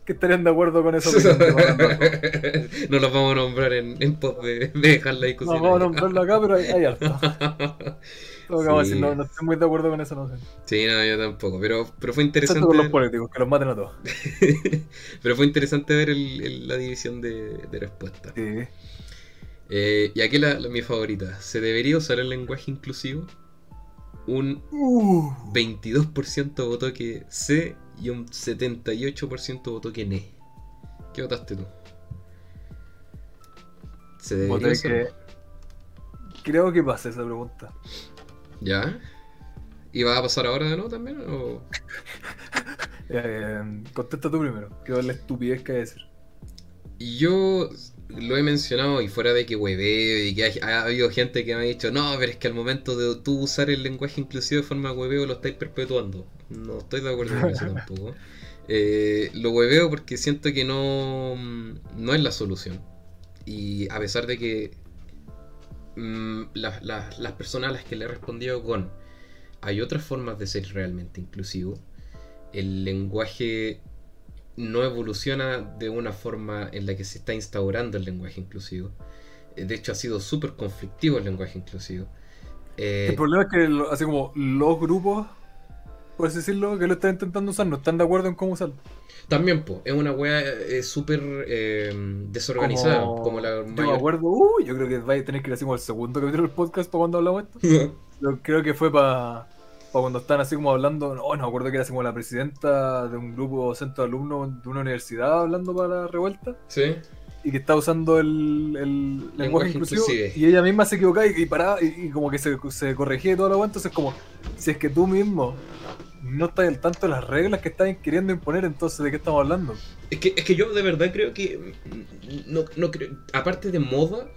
que estarían de acuerdo con Manuel. no los vamos a nombrar en, en pos de, de dejar la No discusión. vamos a nombrarlo acá, pero hay, hay. Sí. no, no estoy muy de acuerdo con esa noción. Sí, no, yo tampoco, pero, pero fue Excepto interesante. con los políticos, que los maten a todos. pero fue interesante ver el- el- la división de, de respuestas. Sí. Eh, y aquí la, la- mi favorita. ¿Se debería usar el lenguaje inclusivo? Un Uh. 22% votó que sí y un 78% votó que no. ¿Qué votaste tú? ¿Se debería usar? que. Creo que pasa esa pregunta. ¿Ya? ¿Y va a pasar ahora de nuevo también? O... Eh, contesta tú primero. Quiero ver la estupidez que hay que decir. Yo lo he mencionado y fuera de que hueveo y que ha, habido gente que me ha dicho, no, pero es que al momento de tú usar el lenguaje inclusivo de forma hueveo lo estáis perpetuando. No estoy de acuerdo con eso tampoco. Eh, lo hueveo porque siento que no, no es la solución. Y a pesar de que mm, las- las- las personas a las que le he respondido con hay otras formas de ser realmente inclusivo, el lenguaje no evoluciona de una forma en la que se está instaurando el lenguaje inclusivo. Eh, De hecho, ha sido súper conflictivo el lenguaje inclusivo. Eh, El problema es que, así como los grupos, por así decirlo, que lo están intentando usar, no están de acuerdo en cómo usarlo. también, po, es una wea eh, súper eh, desorganizada, como, la Yo me acuerdo, uh, yo creo que vais a tener que ir así como el segundo capítulo del podcast para cuando hablamos esto. Yo creo que fue para cuando están así como hablando, no, no me acuerdo que era así como la presidenta de un grupo centro de alumnos de una universidad hablando para la revuelta. ¿Sí? y que está usando el, el lenguaje, inclusivo inclusive. y ella misma se equivocaba y, y paraba y, y como que se, se corregía y todo lo entonces como si es que tú mismo no estás al tanto de las reglas que estás queriendo imponer entonces de qué estamos hablando Es que, es que yo de verdad creo que. No, no creo. Aparte de moda,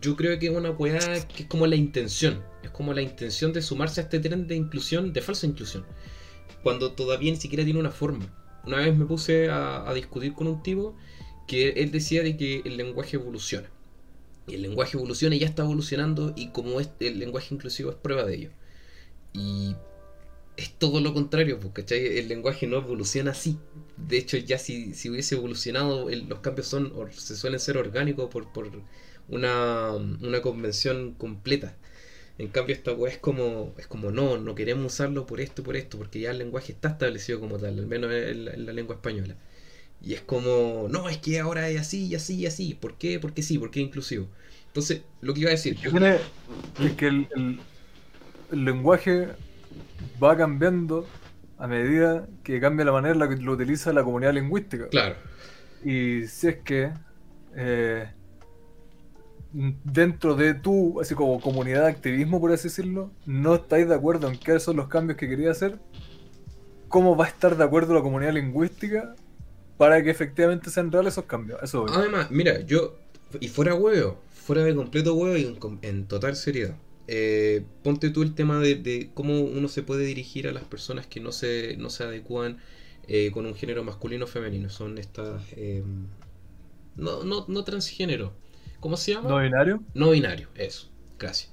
yo creo que es una weá que es como la intención. Es como la intención de sumarse a este tren de inclusión, de falsa inclusión. Cuando todavía ni siquiera tiene una forma. Una vez me puse a, a discutir con un tipo que él decía de que el lenguaje evoluciona. Y el lenguaje evoluciona y ya está evolucionando y como es, el lenguaje inclusivo es prueba de ello. Y es todo lo contrario, pues, ¿cachai? El lenguaje no evoluciona así. De hecho, ya si, si hubiese evolucionado, los cambios son o se suelen ser orgánicos por, por, una, una convención completa. En cambio, esta weá es como, es como no, no queremos usarlo por esto, por esto, porque ya el lenguaje está establecido como tal, al menos en la, en la lengua española. Y es como, no, es que ahora es así, y así, y así. ¿Por qué? Porque sí, porque es inclusivo. Entonces, lo que iba a decir. Yo creo que, el- el lenguaje va cambiando a medida que cambia la manera en la que lo utiliza la comunidad lingüística. Claro, Y si es que eh, dentro de tu, así como comunidad de activismo, por así decirlo, no estáis de acuerdo en qué son los cambios que quería hacer, ¿cómo va a estar de acuerdo la comunidad lingüística para que efectivamente sean reales esos cambios? Eso voy. Además, mira, yo, y fuera huevo, fuera de completo huevo y en total seriedad. Eh, ponte tú el tema de, de cómo uno se puede dirigir a las personas que no se, no se adecúan eh, con un género masculino o femenino. Son estas... eh, no, no, no transgénero. ¿Cómo se llama? ¿No binario? No binario, eso, gracias.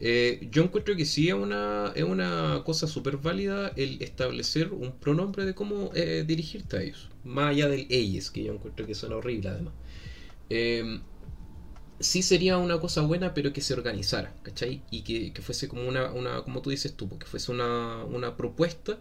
Eh, yo encuentro que sí es una, es una cosa súper válida el establecer un pronombre de cómo dirigirte a ellos. Más allá del ellos, que yo encuentro que suena horrible además. Eh, sí sería una cosa buena, pero que se organizara, ¿cachai? Y que, que fuese como una, una, como tú dices tú, que fuese una, una propuesta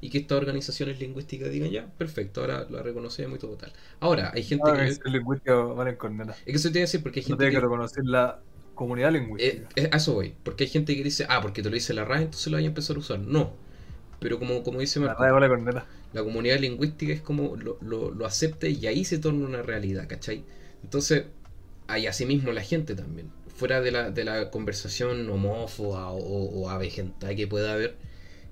y que estas organizaciones lingüísticas digan ya, perfecto, ahora lo reconocemos y todo tal. Ahora, hay gente Ah, que... es lingüística van en. Es que eso te iba a decir porque hay No gente tiene que que... reconocer la comunidad Eh, lingüística. eh, a eso voy, porque hay gente que dice, ah, porque te lo dice la RAE, entonces lo voy a empezar a usar. No, pero como, como dice La Marco, vale condena. la comunidad lingüística es como lo, lo, lo acepta y ahí se torna una realidad, ¿cachai? Entonces, hay asimismo la gente también, fuera de la, de la conversación homófoba o, o avejenta que pueda haber,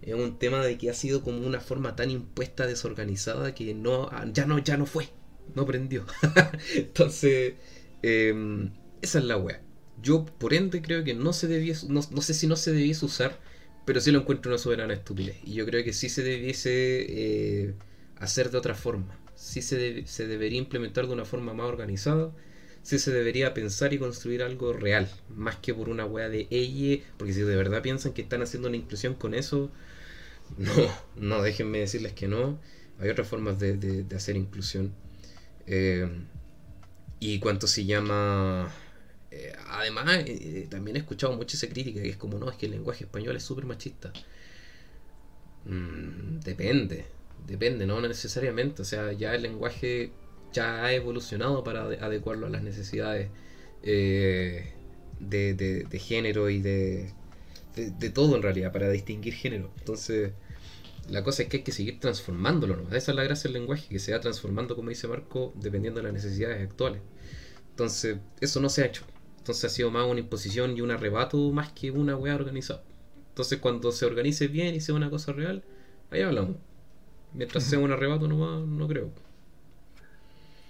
es un tema de que ha sido como una forma tan impuesta, desorganizada, que no, ya no, ya no fue, no prendió. Entonces, eh, esa es la wea. Yo, por ende, creo que no se debiese, no, no sé si no se debiese usar, pero sí lo encuentro una soberana estupidez. Y yo creo que sí se debiese eh, hacer de otra forma. Sí se, se debería implementar de una forma más organizada. Sí se debería pensar y construir algo real, más que por una wea de ella, porque si de verdad piensan que están haciendo una inclusión con eso, no, no, déjenme decirles que no. Hay otras formas de, de- hacer inclusión. Eh, y cuánto se llama... eh, además, eh, también he escuchado mucha esa crítica, que es como, no, es que el lenguaje español es súper machista. Mm, depende, depende, no necesariamente. O sea, ya el lenguaje ya ha evolucionado para ade- adecuarlo a las necesidades eh, de, de- de género y de, de, de todo en realidad, para distinguir género. Entonces, la cosa es que hay que seguir transformándolo, ¿no? Esa es la gracia del lenguaje, que se va transformando, como dice Marco, dependiendo de las necesidades actuales. Entonces, eso no se ha hecho. Entonces ha sido más una imposición y un arrebato más que una weá organizada. Entonces cuando se organice bien y sea una cosa real, ahí hablamos. Mientras sea un arrebato nomás, no creo.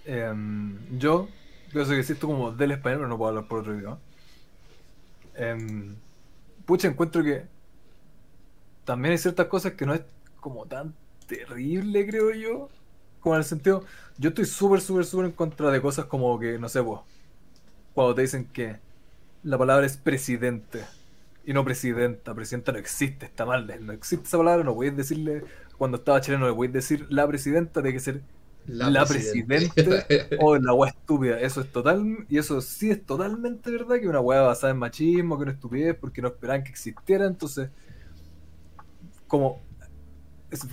Em, yo, yo sé que existo como del español, pero no puedo hablar por otro idioma. Em, pucha, encuentro que también hay ciertas cosas que no es como tan terrible, creo yo. Como en el sentido, yo estoy súper, súper, súper en contra de cosas como que, no sé, vos, cuando te dicen que la palabra es presidente y no presidenta, presidenta no existe, está mal, no existe esa palabra, no podéis decirle, cuando estaba chileno, no le podéis decir la presidenta, tiene que ser la, presidente o la weá estúpida. Eso es total, y eso sí es totalmente verdad que una weá basada en machismo, que una estupidez, porque no esperaban que existiera, entonces, como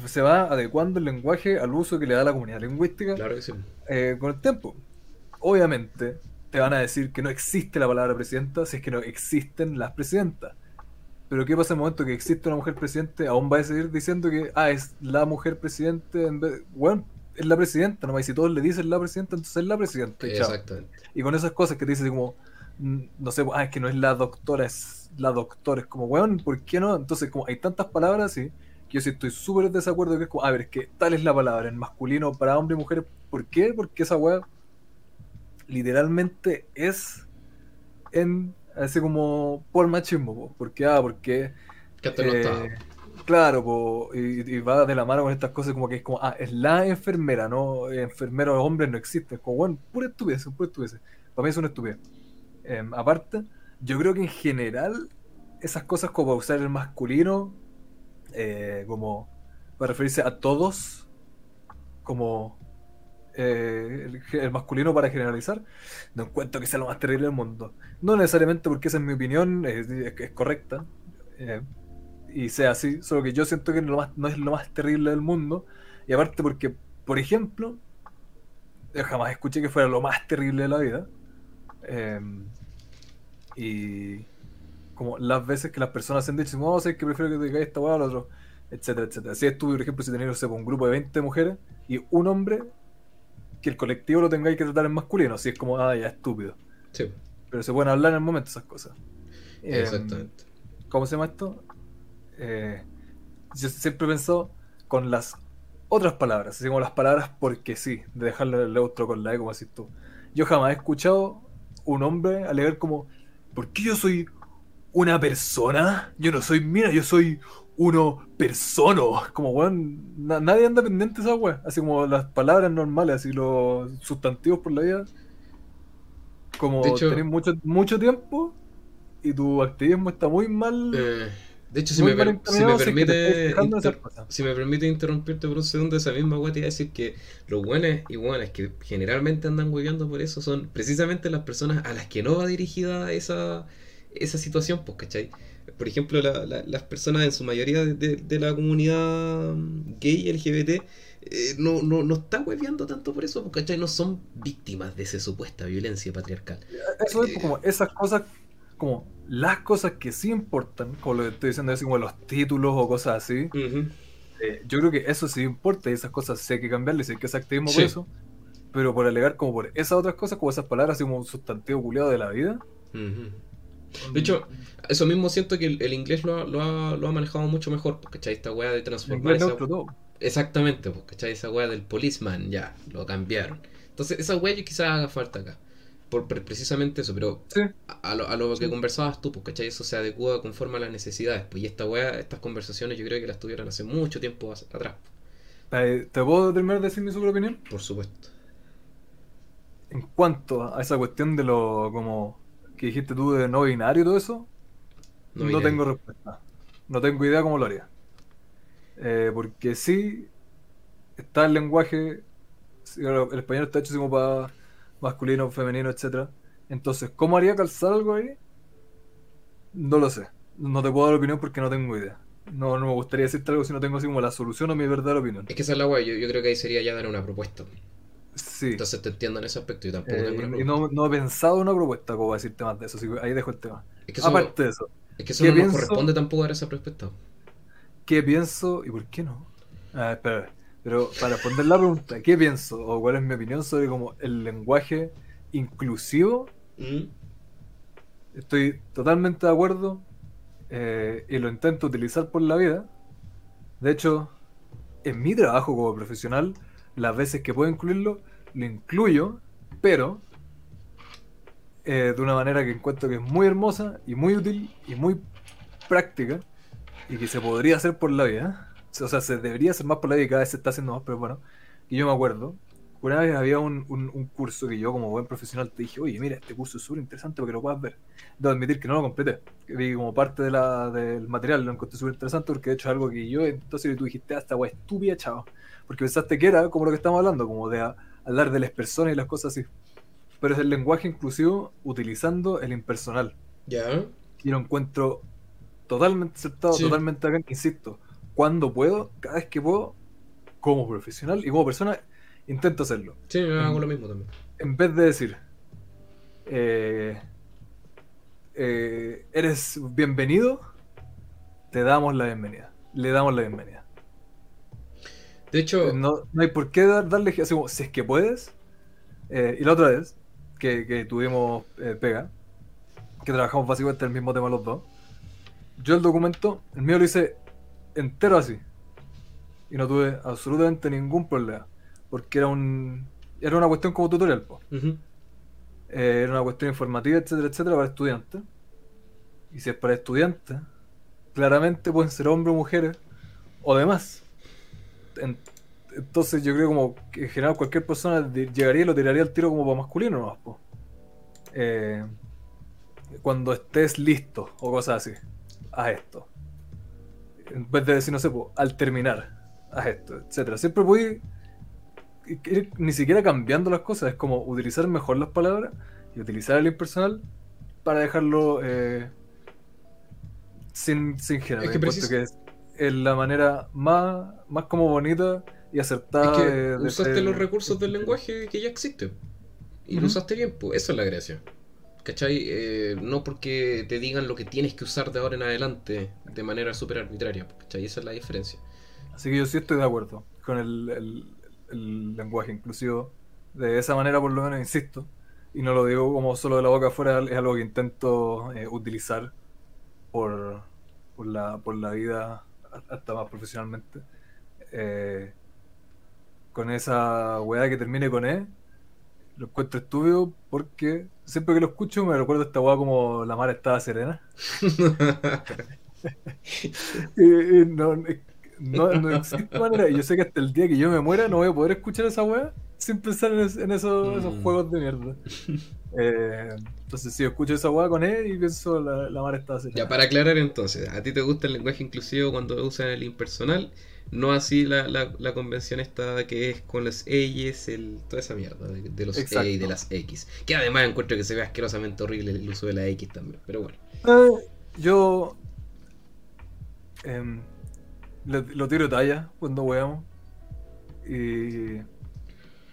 se va adecuando el lenguaje al uso que le da la comunidad lingüística Claro que sí. eh, con el tiempo. Obviamente, te van a decir que no existe la palabra presidenta si es que no existen las presidentas. Pero ¿qué pasa en el momento que existe una mujer presidente? Aún va a seguir diciendo que, ah, es la mujer presidente en vez... Bueno, es la presidenta, nomás. Y si todos le dicen la presidenta, entonces es la presidenta. y chao. Exactamente. Y con esas cosas que te dicen como, mm, no sé, ah, es que no es la doctora, es la doctora. Es como, weón, ¿por qué no? Entonces, como hay tantas palabras, sí, que yo sí estoy súper desacuerdo que es como, a ver, es que tal es la palabra, en masculino para hombre y mujer. ¿Por qué? Porque esa weá literalmente es en, así como, por machismo, po. porque, ah, porque... Que no eh. Claro, po, y, va de la mano con estas cosas como que es como, ah, es la enfermera, no, enfermeros hombres no existen, como, bueno, pura estupidez, pura estupidez. Para mí es una estupidez. Em, aparte, yo creo que en general, esas cosas como usar el masculino, eh, como para referirse a todos, como eh, el, masculino para generalizar, no encuentro que sea lo más terrible del mundo. No necesariamente porque esa es mi opinión, es correcta, eh, y sea así, solo que yo siento que no, lo más- no es lo más terrible del mundo, y aparte porque, por ejemplo, yo jamás escuché que fuera lo más terrible de la vida, eh, y como las veces que las personas han dicho, no, sé que prefiero que te digáis esta o lo otro, etcétera, etcétera. Si estuve, por ejemplo, si tenéis, un grupo de 20 mujeres y un hombre, que el colectivo lo tengáis que tratar en masculino, si es como, ah, ya, estúpido. Sí, Pero se pueden hablar en el momento esas cosas. Eh, exactamente. ¿Cómo se llama esto? Eh, yo siempre he pensado con las otras palabras, así como las palabras porque sí, de dejarle el neutro con la E, como decís tú. Yo jamás he escuchado un hombre alegar como, ¿por qué yo soy una persona? Yo no soy mira, yo soy uno persono. Como, weón, na- nadie anda pendiente de esa weá. Así como las palabras normales, así los sustantivos por la vida. Como hecho- tenés mucho, mucho tiempo y tu activismo está muy mal. Eh, de hecho, si me, per- si permite inter- si me permite interrumpirte por un segundo, esa misma weá te iba a decir que los buenos y buenas que generalmente andan hueveando por eso son precisamente las personas a las que no va dirigida esa, esa situación, pues, ¿cachai? Por ejemplo, la- la- las personas en su mayoría de, de- de la comunidad gay LGBT eh, no, no, no está hueveando tanto por eso, pues, ¿cachai? No son víctimas de esa supuesta violencia patriarcal. Eso es Eh, como esas cosas, como las cosas que sí importan, como lo que estoy diciendo, así como los títulos o cosas así. Eh, yo creo que eso sí importa y esas cosas sí hay que cambiarles, sí hay que hacer activismo Sí. por eso. Pero por alegar como por esas otras cosas, como esas palabras, así como un sustantivo culiado de la vida. De hecho, eso mismo siento que el, el inglés lo ha, lo, ha, lo ha manejado mucho mejor, pues, ¿cachai? Esta weá de transformar esa... todo. Exactamente, pues, ¿cachai? Esa weá del policeman, ya, lo cambiaron. Entonces, esa weá yo quizás haga falta acá. Por, precisamente eso, pero Sí, a, a lo, a lo que conversabas tú, pues, ¿cachai? Eso se adecua conforme a las necesidades. Pues, y esta weá, estas conversaciones yo creo que las tuvieron hace mucho tiempo atrás, ¿Te puedo terminar de decir mi super opinión? por supuesto. En cuanto a esa cuestión de lo como que dijiste tú de no binario y todo eso, No tengo respuesta. No tengo idea cómo lo haría. Eh, porque sí está el lenguaje, el español está hecho como para masculino, femenino, etcétera. Entonces, ¿cómo haría calzar algo ahí? No lo sé. No te puedo dar opinión porque no tengo idea. No, no me gustaría decirte algo si no tengo así como la solución o mi verdadera opinión. Es que esa es la weá, yo, yo creo que ahí sería ya dar una propuesta. Sí. Entonces te entiendo en ese aspecto, yo tampoco Eh, tengo una y propuesta. no, no he pensado una propuesta como decirte más de eso, así que ahí dejo el tema. Es que eso, Aparte de eso, es que eso ¿qué no nos corresponde tampoco dar esa respuesta. ¿Qué pienso y por qué no? Ah, espera, pero para responder la pregunta, ¿qué pienso o cuál es mi opinión sobre como el lenguaje inclusivo? Mm. Estoy totalmente de acuerdo eh, y lo intento utilizar por la vida. De hecho, en mi trabajo como profesional, las veces que puedo incluirlo, lo incluyo, pero eh, de una manera que encuentro que es muy hermosa y muy útil y muy práctica y que se podría hacer por la vida. O sea, se debería hacer más y cada vez se está haciendo más, pero bueno. Y yo me acuerdo, una vez había un, un- un curso que yo como buen profesional te dije, oye, mira, este curso es súper interesante para que lo puedas ver. Debo admitir que no lo completé. Que vi como parte de la, del material, lo encontré súper interesante porque de hecho es algo que yo, entonces tú dijiste, ah, esta wea estúpida, chao. Porque pensaste que era como lo que estamos hablando, como de a- hablar de las personas y las cosas así. Pero es el lenguaje inclusivo utilizando el impersonal. Ya. Y lo encuentro totalmente aceptado, Sí. totalmente acá, insisto. Cuando puedo, cada vez que puedo, como profesional y como persona, intento hacerlo. Sí, yo hago lo mismo también. En vez de decir, eh, eh, eres bienvenido, te damos la bienvenida. Le damos la bienvenida. De hecho, No, no hay por qué dar- darle, así como, si es que puedes. Eh, y la otra vez, que, que tuvimos eh, pega, que trabajamos básicamente el mismo tema los dos, yo el documento, el mío lo hice entero así. Y no tuve absolutamente ningún problema. Porque era un era una cuestión como tutorial, Eh, era una cuestión informativa, etcétera, etcétera, para estudiantes. Y si es para estudiantes, claramente pueden ser hombres o mujeres o demás. En- entonces yo creo como que en general cualquier persona llegaría y lo tiraría al tiro como para masculino nomás, po. Eh, cuando estés listo o cosas así, haz esto. En vez de decir, no sé, po, al terminar, haz esto, etcétera. Siempre voy ir ni siquiera cambiando las cosas, es como utilizar mejor las palabras y utilizar el impersonal para dejarlo eh, sin, sin género. Es que Encuentro precis- que es, es la manera más, más como bonita y acertada Es que de- de usaste ser- los recursos del lenguaje que ya existe. Y lo usaste bien, pues esa es la gracia. ¿Cachai? Eh, no porque te digan lo que tienes que usar de ahora en adelante de manera súper arbitraria. ¿Cachai? Esa es la diferencia. Así que yo sí estoy de acuerdo con el, lenguaje inclusivo. De esa manera, por lo menos, insisto. Y no lo digo como solo de la boca afuera, es algo que intento eh, utilizar por, por, la, por la vida, hasta más profesionalmente. Eh, con esa weá que termine con E, lo encuentro estúpido porque siempre que lo escucho me recuerdo esta weá como la mar estaba serena. Y- y no, no, no existe manera. Y yo sé que hasta el día que yo me muera no voy a poder escuchar esa weá sin pensar en, es- en esos, esos Mm. juegos de mierda. Eh, entonces, si escucho esa weá con él y pienso la, la mar está serena. Ya, para aclarar entonces, ¿a ti te gusta el lenguaje inclusivo cuando usan el impersonal? No así la, la, la convención esta que es con los ellos, el, toda esa mierda de, de los Exacto. E y de las X. Que además encuentro que se ve asquerosamente horrible el uso de la X también, pero bueno. Eh, yo em, lo tiro talla cuando weamos. Y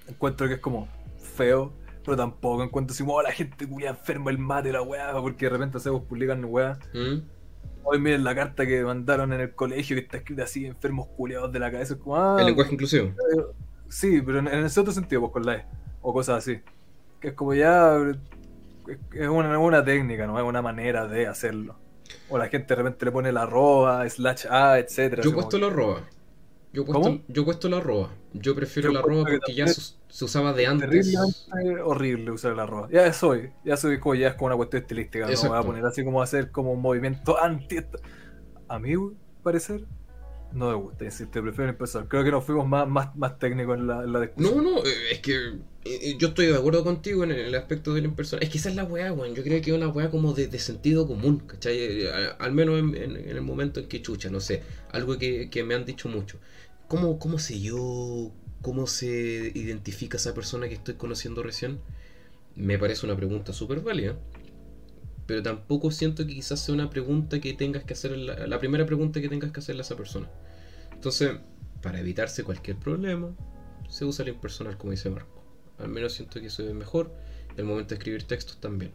encuentro que es como feo, pero tampoco encuentro como "Oh, la gente culia enferma el mate la weá, porque de repente hacemos publican weá. ¿Mm? Hoy miren la carta que mandaron en el colegio que está escrita así, enfermos culiados de la cabeza. Como, ah, El lenguaje inclusivo. Sí, pero en, en ese otro sentido, pues con la E. O cosas así. Que es como ya. Es una, una técnica, no es una manera de hacerlo. O la gente de repente le pone la arroba, slash A, etcétera. Yo he puesto la arroba. Yo ¿Cómo? yo he puesto la arroba. Yo prefiero Yo la arroba porque ya se, se usaba de antes. Horrible usar la arroba. Ya soy, ya soy como ya es como una cuestión estilística. No Exacto. voy a poner así como hacer como un movimiento anti. A mi parecer, no me gusta, insisto, prefiero empezar. Creo que nos fuimos más, más, más técnicos en la, en la discusión. No, no, eh, es que eh, yo estoy de acuerdo contigo en el aspecto del impersonal. Es que esa es la weá, weón. Yo creo que es una weá como de, de sentido común, ¿cachai? Eh, Al menos en, en- en el momento en que chucha, no sé. Algo que, que me han dicho mucho. ¿Cómo, ¿Cómo sé yo? ¿Cómo se identifica esa persona que estoy conociendo recién? Me parece una pregunta súper válida. Pero tampoco siento que quizás sea una pregunta que tengas que hacer, la, la primera pregunta que tengas que hacerle a esa persona. Entonces, para evitarse cualquier problema, se usa el impersonal, como dice Marco. Al menos siento que eso es mejor. El momento de escribir textos también.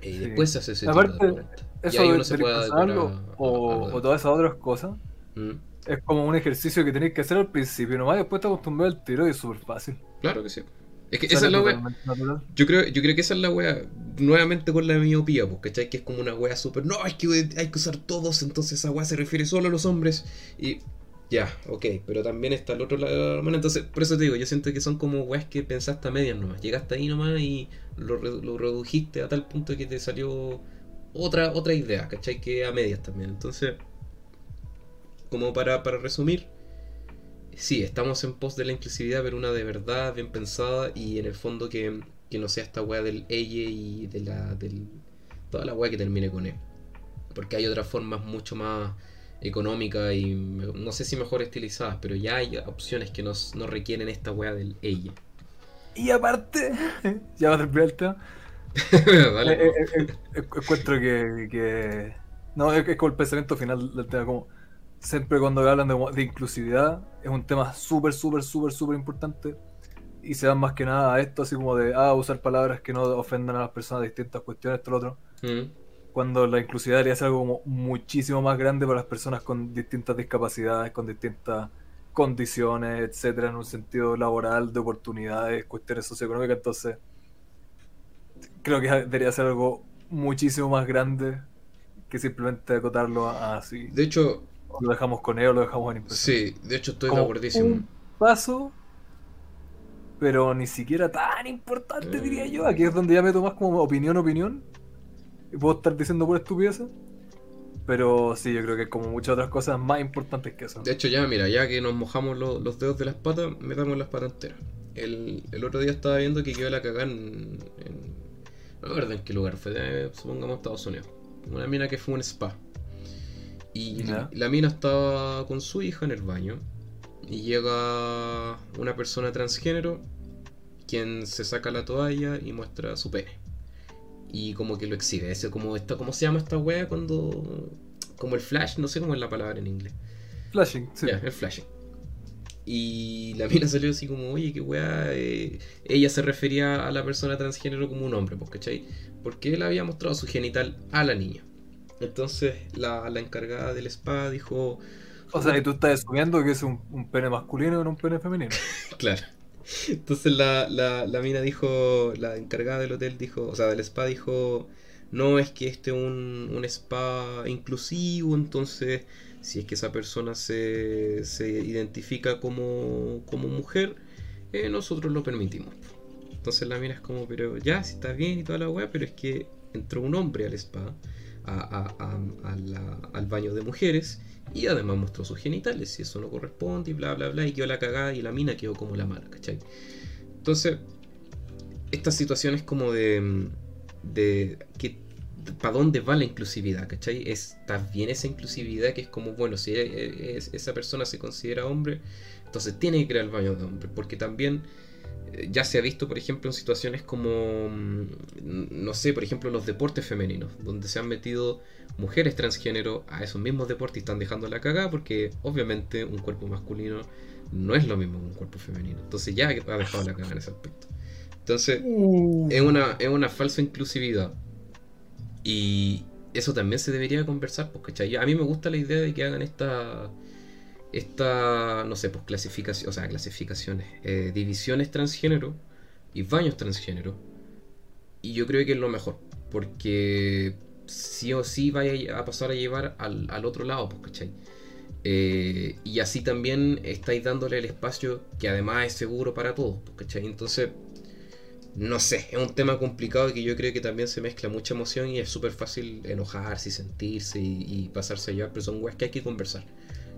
Y Sí. después se hace ese Aparte, tipo de preguntas. Y Eso ahí uno se puede a- a- a o- todas esas otras cosas Mm, es como un ejercicio que tenéis que hacer al principio, nomás después te acostumbras al tiro y es súper fácil. Claro que sí. Es que esa es la wea. natural. Yo creo, yo creo que esa es la wea. Nuevamente con la miopía, pues, ¿cachai? Que es como una wea súper. No, es que hay que usar todos, entonces esa wea se refiere solo a los hombres. Y. Ya, ok, pero también está el otro lado de la mano. Entonces, por eso te digo, yo siento que son como weas que pensaste a medias nomás. Llegaste ahí nomás y lo, lo redujiste a tal punto que te salió otra, otra idea, ¿cachai? Que a medias también. Entonces, como para, para resumir, sí, estamos en pos de la inclusividad, pero una de verdad, bien pensada y en el fondo que, que no sea esta weá del ella y de la, del, toda la weá que termine con E. Porque hay otras formas mucho más económicas y no sé si mejor estilizadas, pero ya hay opciones que nos, no requieren esta weá del ella. Y aparte, ya va a terminar el tema. Dale, Eh, eh, eh, eh, encuentro que, que- No, es, es como el pensamiento final del tema. Como siempre cuando hablan de, de inclusividad, es un tema súper, súper, súper, súper importante. Y se dan más que nada a esto, así como de ah, usar palabras que no ofendan a las personas de distintas cuestiones, esto, lo otro. Mm, Cuando la inclusividad debería ser algo como muchísimo más grande para las personas con distintas discapacidades, con distintas condiciones, etcétera, en un sentido laboral, de oportunidades, cuestiones socioeconómicas. Entonces, creo que debería ser algo muchísimo más grande que simplemente acotarlo así. De hecho, lo dejamos con él o lo dejamos en impresión. sí, de hecho estoy de acuerdísimo. Un paso, pero ni siquiera tan importante, diría yo. Aquí es donde ya meto más como opinión, opinión. Y puedo estar diciendo por estupideces. Pero sí, yo creo que como muchas otras cosas más importantes que eso. De hecho, ya, mira, ya que nos mojamos lo- los dedos de las patas, metamos las patas enteras. El, el otro día estaba viendo que quedó la cagada en, en- No me acuerdo en qué lugar fue, eh, supongamos Estados Unidos. Una mina que fue un spa. Y Ya. la mina estaba con su hija en el baño. y llega una persona transgénero quien se saca la toalla y muestra su pene. Y como que lo exhibe. Ese como esta, ¿Cómo se llama esta wea cuando... Como el flash, no sé cómo es la palabra en inglés. Flashing, sí. Ya, el flashing. Y la mina salió así como, oye, qué weá. eh, ella se refería a la persona transgénero como un hombre, pues, ¿cachai? Porque él había mostrado su genital a la niña. Entonces la, la encargada del spa dijo, O sea, y tú estás asumiendo que es un, un pene masculino y no un pene femenino. claro. Entonces la, la, la mina dijo, la encargada del hotel dijo, o sea, del spa dijo, no es que este es un, un spa inclusivo, entonces si es que esa persona se, se identifica como, como mujer, eh, nosotros lo permitimos. Entonces la mina es como, pero ya, si está bien y toda la weá, pero es que entró un hombre al spa, al baño de mujeres, y además mostró sus genitales, y eso no corresponde, y bla, bla, bla, y quedó la cagada, y la mina quedó como la mala, ¿cachai? Entonces, estas situaciones como de, de que para dónde va la inclusividad, ¿cachai? Está bien esa inclusividad que es como, bueno, si e- e- esa persona se considera hombre, entonces tiene que crear el baño de hombre, porque también ya se ha visto, por ejemplo, en situaciones como, mm, no sé, por ejemplo, los deportes femeninos, donde se han metido mujeres transgénero a esos mismos deportes y están dejando la cagada, porque obviamente un cuerpo masculino no es lo mismo que un cuerpo femenino. Entonces ya ha dejado la cagada en ese aspecto. Entonces, es una, es una falsa inclusividad. Y eso también se debería conversar, ¿cachai? A mí me gusta la idea de que hagan esta, esta no sé, pues clasificación, o sea, clasificaciones, eh, divisiones transgénero y baños transgénero. Y yo creo que es lo mejor, porque sí o sí vaya a pasar a llevar al, al otro lado, pues, ¿cachai? Eh, y así también estáis dándole el espacio que además es seguro para todos, pues, ¿cachai? Entonces, no sé, es un tema complicado que yo creo que también se mezcla mucha emoción y es súper fácil enojarse y sentirse y, y pasarse a llevar, pero son weas que hay que conversar.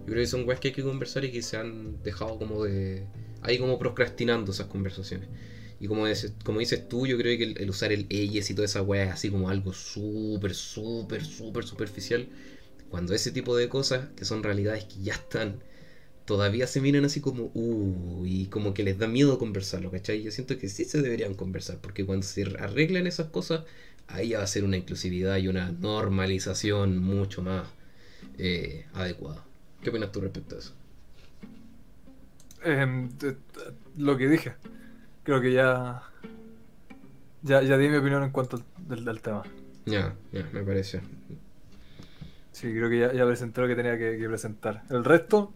Yo creo que son weas que hay que conversar y que se han dejado como de... ahí como procrastinando esas conversaciones. Y como dices, como dices tú, yo creo que el, usar el ellas y toda esa wea es así como algo súper, súper, súper superficial. Cuando ese tipo de cosas, que son realidades que ya están, todavía se miran así como, uh, y como que les da miedo conversarlo, ¿cachai? Yo siento que sí se deberían conversar, porque cuando se arreglan esas cosas, ahí va a ser una inclusividad y una normalización mucho más eh, adecuada. ¿Qué opinas tú respecto a eso? T- lo que dije. Creo que ya. Ya, ya di mi opinión en cuanto al del, del tema. Ya, ya, me parece. Sí, creo que ya, ya presenté lo que tenía que, que presentar. El resto,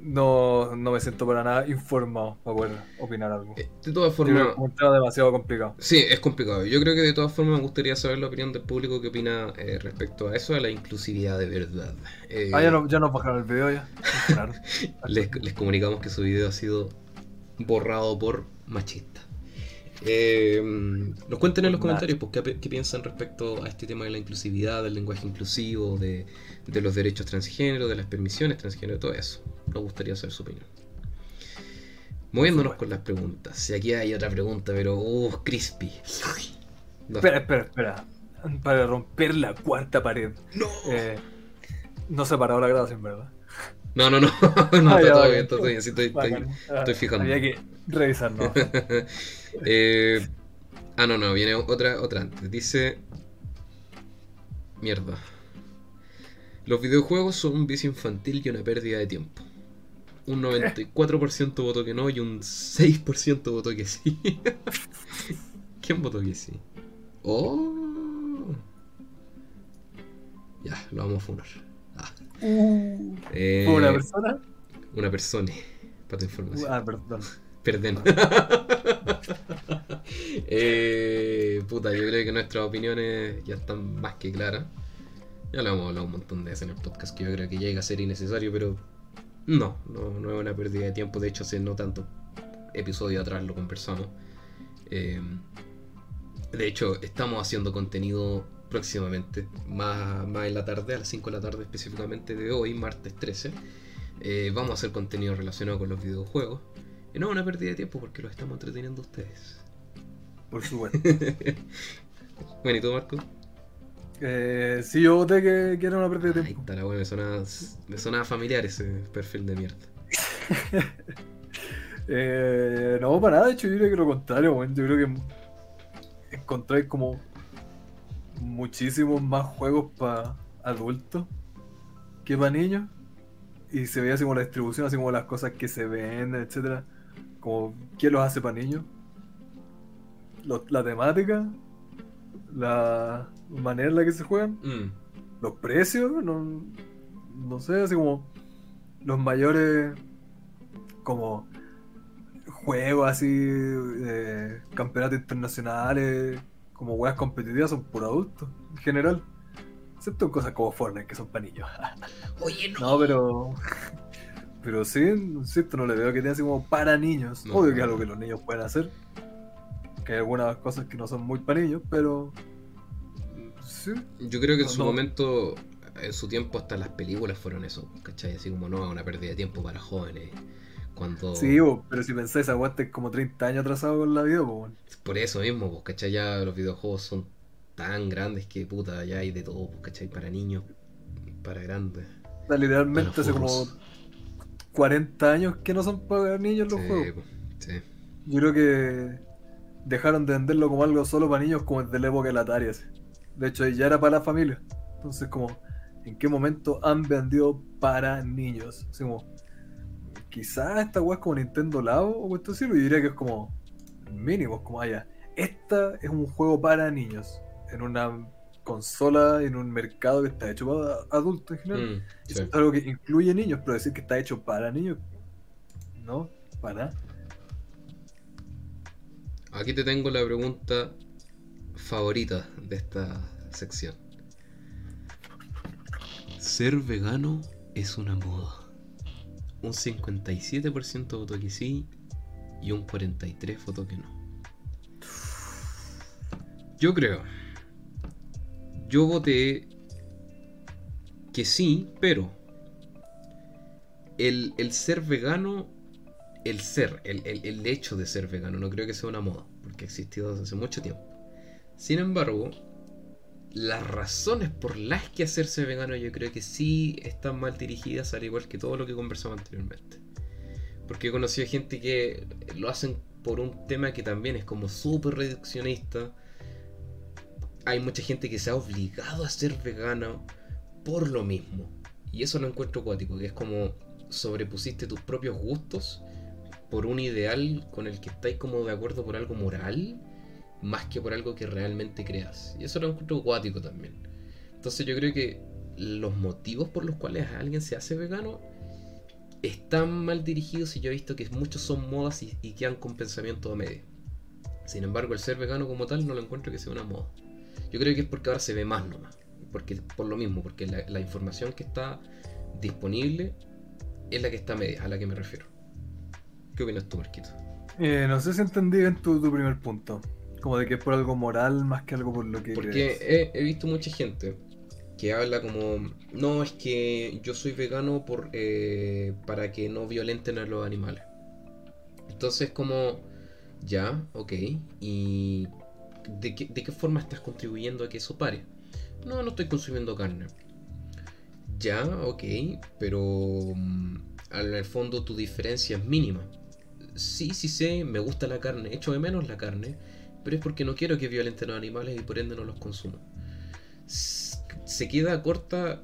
no, no me siento para nada informado para poder opinar algo. Eh, De todas formas, es un tema demasiado complicado. Sí, es complicado. Yo creo que de todas formas me gustaría saber la opinión del público que opina eh, respecto a eso, a la inclusividad de verdad. Eh, Ah, ya, no, ya nos bajaron el video ya. Les, les comunicamos que su video ha sido borrado por machista. Eh, nos cuenten en los comentarios pues, qué, qué piensan respecto a este tema de la inclusividad, del lenguaje inclusivo, de, de los derechos transgénero, de las permisiones transgénero, todo eso. Nos gustaría saber su opinión. Moviéndonos con las preguntas. Si aquí hay otra pregunta, pero uh, crispy. No. Espera, espera, espera. Para romper la cuarta pared. No. Eh, no se ha parado la grabación, ¿verdad? No, no, no, no, está todo bien, está todo bien, sí, estoy, estoy- Bacán. Estoy fijando. Había que revisarlo. Eh, ah, no, no, viene otra, otra antes. Dice. Mierda. Los videojuegos son un vicio infantil y una pérdida de tiempo. Un 94% votó que no y un 6% votó que sí. ¿Quién votó que sí? Oh. Ya, lo vamos a funar. Eh, ¿Fue una persona? una persona. Para tu información. Ah, perdón. Perdón. Eh, puta, yo creo que nuestras opiniones ya están más que claras. Ya lo hemos hablado un montón de veces en el podcast que yo creo que llega a ser innecesario, pero no, no, no es una pérdida de tiempo. De hecho, hace no tanto episodio atrás lo conversamos. Eh, de hecho, estamos haciendo contenido próximamente, más, más en la tarde, a las 5 de la tarde específicamente de hoy, martes 13. Eh, vamos a hacer contenido relacionado con los videojuegos. Y no una pérdida de tiempo porque los estamos entreteniendo ustedes. Por supuesto. Bueno, ¿y tú, Marco? Eh, sí, yo voté que, que era una pérdida de Ahí tiempo. está la me sonaba, me sonaba familiar ese perfil de mierda. Eh, no, para nada, de hecho, yo creo que lo contrario, weón. Yo creo que encontré como muchísimos más juegos para adultos que para niños. Y se veía así como la distribución, así como las cosas que se venden, etcétera. Como quién los hace para niños. Lo- la temática, la manera en la que se juegan, Mm, los precios, no, no sé, así como los mayores como juegos así, eh, campeonatos internacionales, como weas competitivas son por adultos, en general. Excepto en cosas como Fortnite, que son para niños. Oye, no. No, pero. Pero sí, insisto, no le veo que tenga así como para niños. No. Obvio que es algo que los niños pueden hacer. Que hay algunas cosas que no son muy para niños, pero. Sí. Yo creo que en No, su no. momento, en su tiempo, hasta las películas fueron eso, ¿cachai? Así como no, una pérdida de tiempo para jóvenes. Cuando. Sí, bo, pero si pensáis, aguante como 30 años atrasado con la vida, bueno. Por eso mismo, pues, ¿cachai? Ya los videojuegos son tan grandes que puta, ya hay de todo, pues, ¿cachai? Para niños, para grandes. literalmente Para hace como furros. 40 años que no son para niños los Sí, juegos. sí. Yo creo que dejaron de venderlo como algo solo para niños como desde la época del Atari. así. De hecho, ya era para la familia. Entonces, como, ¿en qué momento han vendido para niños? Así como, quizás esta weá es como Nintendo Labo o cuestión así, yo diría que es como mínimo, es como allá. Esta es un juego para niños. En una consola, en un mercado que está hecho para adultos en general. Mm, Es algo que incluye niños, pero decir que está hecho para niños, no, para. Aquí te tengo la pregunta favorita de esta sección. ¿Ser vegano es una moda? Un 57% votó que sí y un 43% votó que no. Yo creo. Yo voté que sí, pero el, el ser vegano el ser, el, el- el hecho de ser vegano, no creo que sea una moda, porque ha existido desde hace mucho tiempo. Sin embargo, las razones por las que hacerse vegano yo creo que sí están mal dirigidas, al igual que todo lo que conversamos anteriormente. Porque he conocido gente que lo hacen por un tema que también es como súper reduccionista. Hay mucha gente que se ha obligado a ser vegano por lo mismo. Y eso lo encuentro cuático, que es como sobrepusiste tus propios gustos por un ideal con el que estáis como de acuerdo por algo moral, más que por algo que realmente creas. Y eso lo encuentro acuático también. Entonces yo creo que los motivos por los cuales alguien se hace vegano están mal dirigidos y yo he visto que muchos son modas y, y quedan con pensamiento a medio. Sin embargo, el ser vegano como tal no lo encuentro que sea una moda. Yo creo que es porque ahora se ve más nomás. Porque, por lo mismo, porque la, la información que está disponible es la que está a media, a la que me refiero. ¿Qué opinas tú, Marquito? Eh, no sé si entendí bien tu, tu primer punto. Como de que es por algo moral más que algo por lo que Porque crees. he, he visto mucha gente que habla como, no, es que yo soy vegano por, eh, para que no violenten a los animales. Entonces como, ya, ok, ¿y de qué, de qué forma estás contribuyendo a que eso pare? No, no estoy consumiendo carne. Ya, ok, pero mm, al el fondo tu diferencia es mínima. Sí, sí sé, me gusta la carne, echo de menos la carne, pero es porque no quiero que violenten a los animales y por ende no los consumo. Se queda corta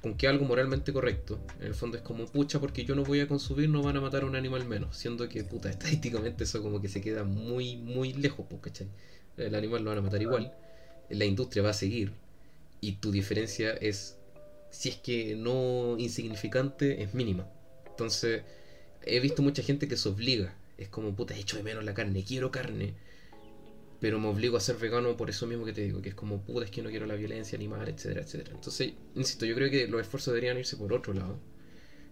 con que algo moralmente correcto. En el fondo es como, pucha, porque yo no voy a consumir, no van a matar a un animal menos. Siendo que, puta, estadísticamente eso como que se queda muy, muy lejos, pues, ¿cachai? El animal lo van a matar igual. La industria va a seguir. Y tu diferencia es, si es que no insignificante, es mínima. Entonces, he visto mucha gente que se obliga. Es como, puta, echo de menos la carne, quiero carne. Pero me obligo a ser vegano por eso mismo que te digo, que es como, puta, es que no quiero la violencia animal, etcétera, etcétera. Entonces, insisto, yo creo que los esfuerzos deberían irse por otro lado.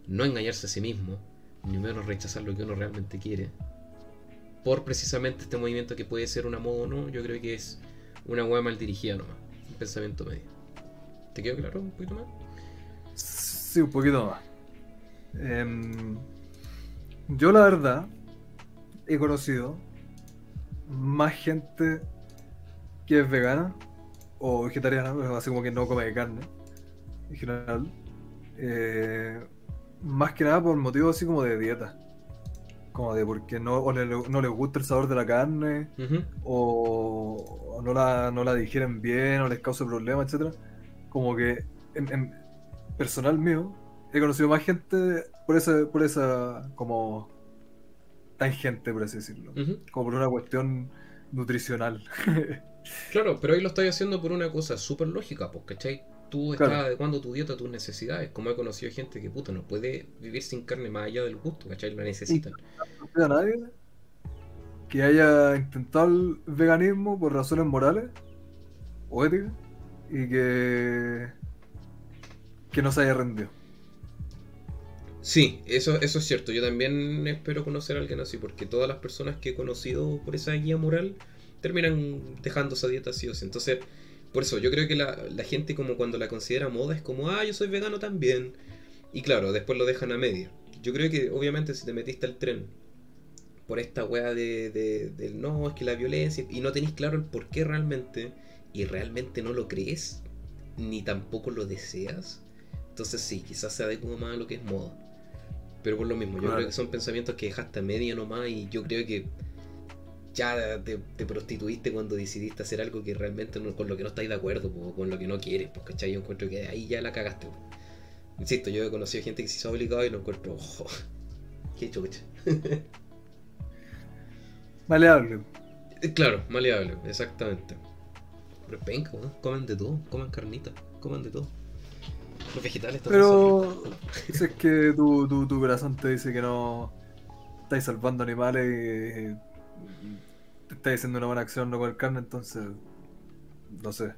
No engañarse a sí mismo, ni menos rechazar lo que uno realmente quiere. Por precisamente este movimiento que puede ser una moda o no, yo creo que es una hueá mal dirigida nomás. Un pensamiento medio. ¿Te quedó claro un poquito más? Sí, un poquito más. Em, yo la verdad he conocido más gente que es vegana o vegetariana, así como que no come carne en general, eh, más que nada por motivos así como de dieta. Como de porque no, o le- no les gusta el sabor de la carne, o, o no, la, no la digieren bien, o les causa problemas, etcétera. Como que en, en personal mío he conocido más gente por esa, por esa como tangente, por así decirlo. Como por una cuestión nutricional. Claro, pero ahí lo estás haciendo por una cosa súper lógica, pues, ¿cachai? Tú estás Claro. adecuando tu dieta a tus necesidades. Como he conocido gente que, puta, no puede vivir sin carne más allá del gusto, ¿cachai? La necesitan. no a nadie que haya intentado el veganismo por razones morales o éticas y que que no se haya rendido. Sí, eso, eso es cierto. Yo también espero conocer a alguien así, porque todas las personas que he conocido por esa guía moral terminan dejando esa dieta sí o sí. Entonces, por eso, yo creo que la, la gente como cuando la considera moda es como, ah, yo soy vegano también. Y claro, después lo dejan a media. Yo creo que obviamente si te metiste al tren por esta wea de, de- del no, es que la violencia, y no tenéis claro el por qué realmente, y realmente no lo crees, ni tampoco lo deseas, entonces sí, quizás se adecua más a lo que es moda. Pero por lo mismo, yo Claro. creo que son pensamientos que dejaste a media nomás y yo creo que ya te, te prostituiste cuando decidiste hacer algo que realmente no- con lo que no estáis de acuerdo, po, con lo que no quieres, pues, ¿cachai? Yo encuentro que ahí ya la cagaste. po. Insisto, yo he conocido gente que se hizo obligado y lo encuentro, ojo, qué chucha. Maleable. Eh, Claro, maleable, exactamente. Pero es penca, weón. Comen de todo, comen carnita, comen de todo. Los vegetales Pero si es que tu, tu, tu corazón te dice que no estáis salvando animales y te estáis haciendo una buena acción no comer carne, entonces no sé.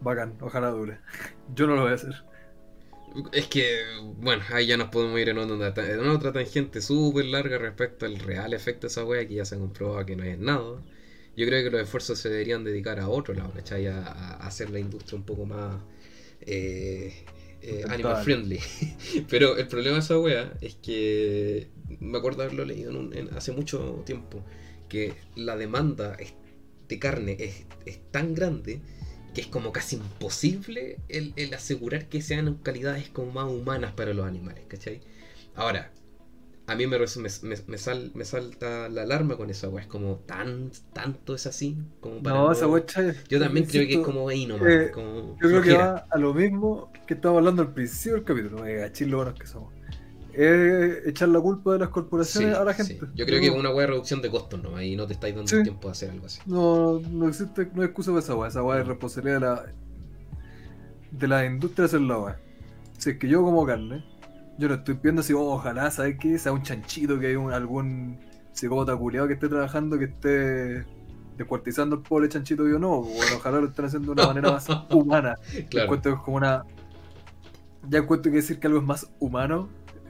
Bacán, ojalá dure. Yo no lo voy a hacer. Es que, bueno, ahí ya nos podemos ir en otra, en otra tangente súper larga respecto al real efecto de esa wea que ya se ha comprobado que no es nada. Yo creo que los esfuerzos se deberían dedicar a otro lado, ¿cachai? A, a hacer la industria un poco más eh, eh, animal friendly. Pero el problema de esa wea es que me acuerdo haberlo leído en un- en- hace mucho tiempo, que la demanda de carne es, es tan grande que es como casi imposible el, el asegurar que sean calidades como más humanas para los animales, ¿cachai? Ahora, a mí me, sal- me salta la alarma con esa weá, es como tan, tanto es así, como para No, no- esa wecha. Yo también creo que es como ahí nomás, eh, como Yo creo que va a lo mismo que estábamos hablando al principio del capítulo, eh, lo buenos que somos. Echar la culpa de las corporaciones Sí, a la sí. gente. Yo creo que es una weá de reducción de costos nomás y no te estáis dando Sí. el tiempo de hacer algo así. No, no existe, no hay excusa para esa weá. Esa weá es responsabilidad de la, de la industria hacer la weá. Si es que yo como carne, yo no estoy pidiendo si oh, ojalá, ¿sabes qué? Sea un chanchito, que hay un- algún psicópata culiado que esté trabajando, que esté descuartizando al pobre chanchito. Yo no, bueno, ojalá lo estén haciendo de una manera más humana. Claro, Encuentro que es como una. Ya encuentro que decir que algo es más humano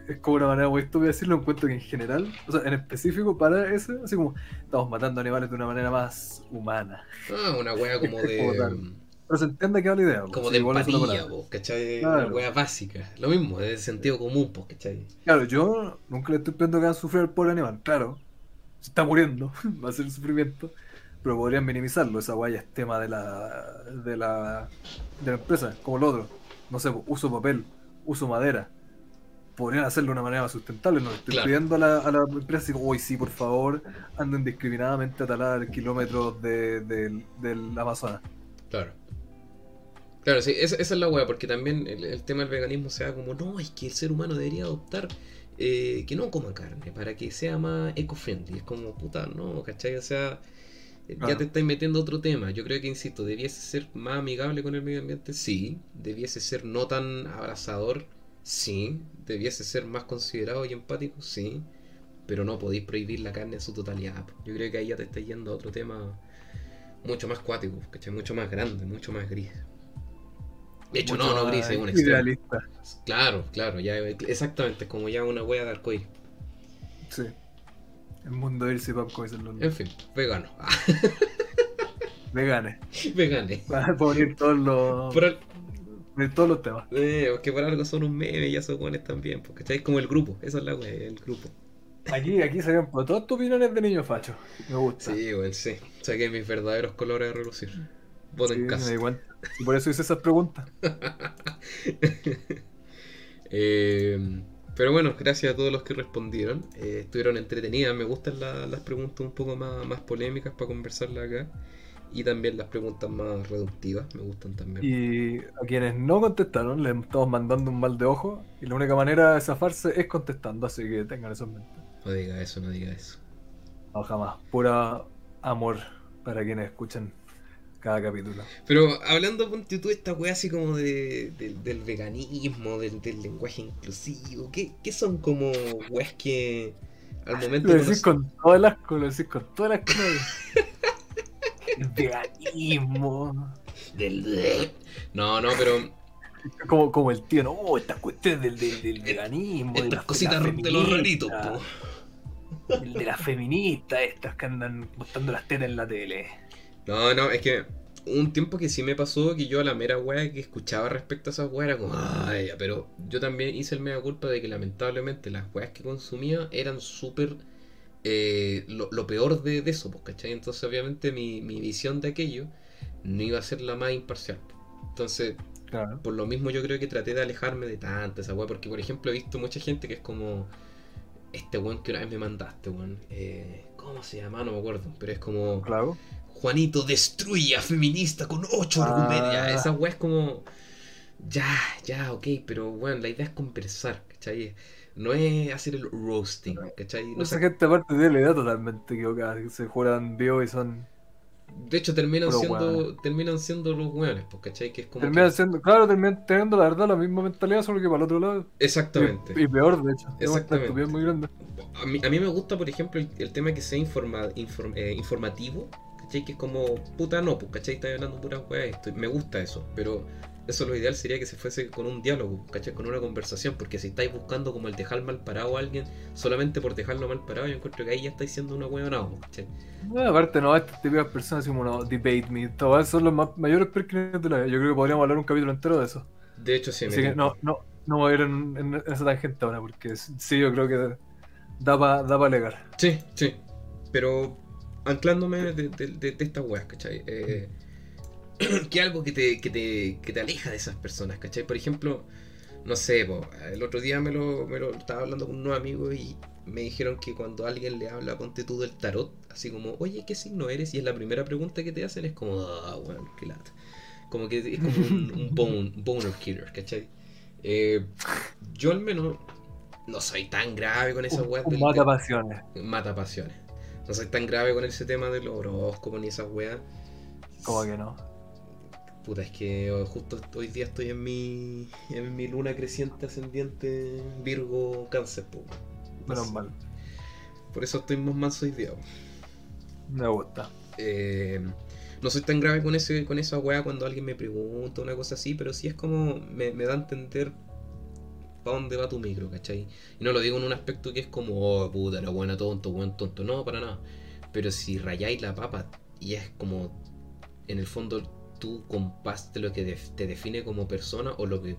es como una manera muy estúpida de decirlo. Encuentro que en general, o sea, en específico para eso, así como estamos matando animales de una manera más humana. ah, una weá como Como de. tal. Pero se entiende que va la idea. pues, Como sí, de es empatía, po, ¿cachai? Claro. Una weá básica. Lo mismo, es de sentido común, pues, ¿cachai? Claro, yo nunca le estoy pidiendo que hagan sufrir al pobre animal. Claro, se está muriendo, va a ser sufrimiento. Pero podrían minimizarlo. Esa guaya es tema de la, de la, de la empresa, como lo otro. No sé, uso papel, uso madera. Podrían hacerlo de una manera más sustentable. No le estoy Claro. pidiendo a la, a la empresa, digo, uy, sí, por favor, anden indiscriminadamente a talar kilómetros de, del- del Amazonas. Claro. Claro, sí, esa, esa es la weá, porque también el, el tema del veganismo se da como, no, es que el ser humano debería adoptar eh, que no coma carne para que sea más eco-friendly. Es como, puta, no, ¿cachai? O sea, eh, ya te estáis metiendo otro tema. Yo creo que, insisto, debiese ser más amigable con el medio ambiente, sí. Debiese ser no tan abrazador, sí. Debiese ser más considerado y empático, sí. Pero no podéis prohibir la carne en su totalidad. Yo creo que ahí ya te estáis yendo a otro tema mucho más cuático, ¿cachai? Mucho más grande, mucho más gris. De hecho, no, Mucho no gris, es un extremo. Idealista, Claro, claro, ya exactamente, es como ya una wea de arcoíris. sí. El mundo de irse pap, como dicen los En fin, vegano. Veganes. Vegane. Para poner todos los, Por poner todos los temas. eh, porque por algo son un meme y esos buenos también, porque ¿cachai? Es como el grupo, esa es la wea, el grupo. Aquí, aquí por todas tus opiniones de niño facho. Me gusta. Sí, bueno, sí. Saqué mis verdaderos colores a relucir. Voten Sí, casa. igual. Y por eso hice esas preguntas. Eh, Pero bueno, gracias a todos los que respondieron. Eh, estuvieron entretenidas. Me gustan la- las preguntas un poco más, más polémicas para conversarlas acá. Y también las preguntas más reductivas. Me gustan también. Y a quienes no contestaron, les estamos mandando un mal de ojo. Y la única manera de zafarse es contestando, así que tengan eso en mente. No diga eso, no diga eso. No, jamás. Pura amor para quienes escuchan cada capítulo. Pero hablando, ponte tú, esta wea así como de, del- del veganismo, del, del lenguaje inclusivo. ¿Qué, qué son como weas que al momento Lo de decís con todo el asco, lo decís con todo el asco. el veganismo. del... No, no, pero Como, como el tío, no, estas cuestiones del, del, del veganismo. de estas las- cositas las de los raritos, feministas, po. El de las feministas, estas que andan mostrando las tetas en la tele. No, no, es que un tiempo que sí me pasó que yo a la mera wea que escuchaba respecto a esas weas era como, ay, ya", pero yo también hice el mega culpa de que lamentablemente las weas que consumía eran súper eh, lo, lo peor de, de eso, pues, ¿cachai? Entonces obviamente mi, mi visión de aquello no iba a ser la más imparcial. Entonces, Claro. por lo mismo yo creo que traté de alejarme de tanta esa wea, porque por ejemplo he visto mucha gente que es como este weón que una vez me mandaste, weón. Eh, ¿Cómo se llama? No me acuerdo, pero es como... Claro. Juanito destruye a feminista con ocho Ah. argumentos. Ya, esa weá es como. Ya, ya, ok, pero bueno, la idea es conversar, ¿cachai? No es hacer el roasting, ¿cachai? No Esa sé- gente aparte tiene la idea totalmente equivocada. que Se juran vivo y son. de hecho, terminan siendo, terminan siendo los weones, pues, ¿cachai? Que es como. Terminan que- siendo, claro, terminan teniendo la verdad la misma mentalidad, solo que para el otro lado. Exactamente. Y, y peor, de hecho. Exactamente. estupidez muy grande. A mí, a mí me gusta, por ejemplo, el, el tema que sea informa- inform- eh, informativo, ¿cachai? Que es como, puta, no, pues, ¿cachai? Estás hablando pura weá, esto. Me gusta eso, pero eso lo ideal sería que se fuese con un diálogo, ¿cachai? Con una conversación, porque si estáis buscando como el dejar mal parado a alguien solamente por dejarlo mal parado, yo encuentro que ahí ya estáis siendo una weá no, ¿cachai? No, aparte, no, estas típicas personas como no, debate me, todas son los más, mayores perkins de la vida. Yo creo que podríamos hablar un capítulo entero de eso. De hecho, sí, Así que no, no, no voy a ir en, en esa tangente ahora, porque sí, yo creo que da para da pa alegar. Sí, sí. Pero anclándome de, de, de- de estas weas, ¿cachai? Eh, que algo que te, que, te, que te aleja de esas personas, ¿cachai? Por ejemplo, no sé, po, el otro día me lo, me lo estaba hablando con unos amigos y me dijeron que cuando alguien le habla, ponte tú del tarot, así como, oye, ¿qué signo eres? Y es la primera pregunta que te hacen, es como, ah, bueno, qué lata. Como que es como un, un bone- boner killer, ¿cachai? Eh, yo al menos no soy tan grave con esas weas mata pasiones. mata pasiones. No soy tan grave con ese tema de los horóscopos ni esas weas. Como que no. Puta, es que justo hoy día estoy en mi, en mi luna creciente ascendiente Virgo Cáncer. Menos mal. Por eso estoy más manso hoy día. Me gusta. Eh, no soy tan grave con ese con esa wea cuando alguien me pregunta una cosa así, pero sí es como me, me da a entender para dónde va tu micro, ¿cachai? Y no lo digo en un aspecto que es como, oh, puta, la buena tonto, buen tonto. No, para nada. Pero si rayáis la papa y es como, en el fondo, tú compaste lo que te define como persona o lo que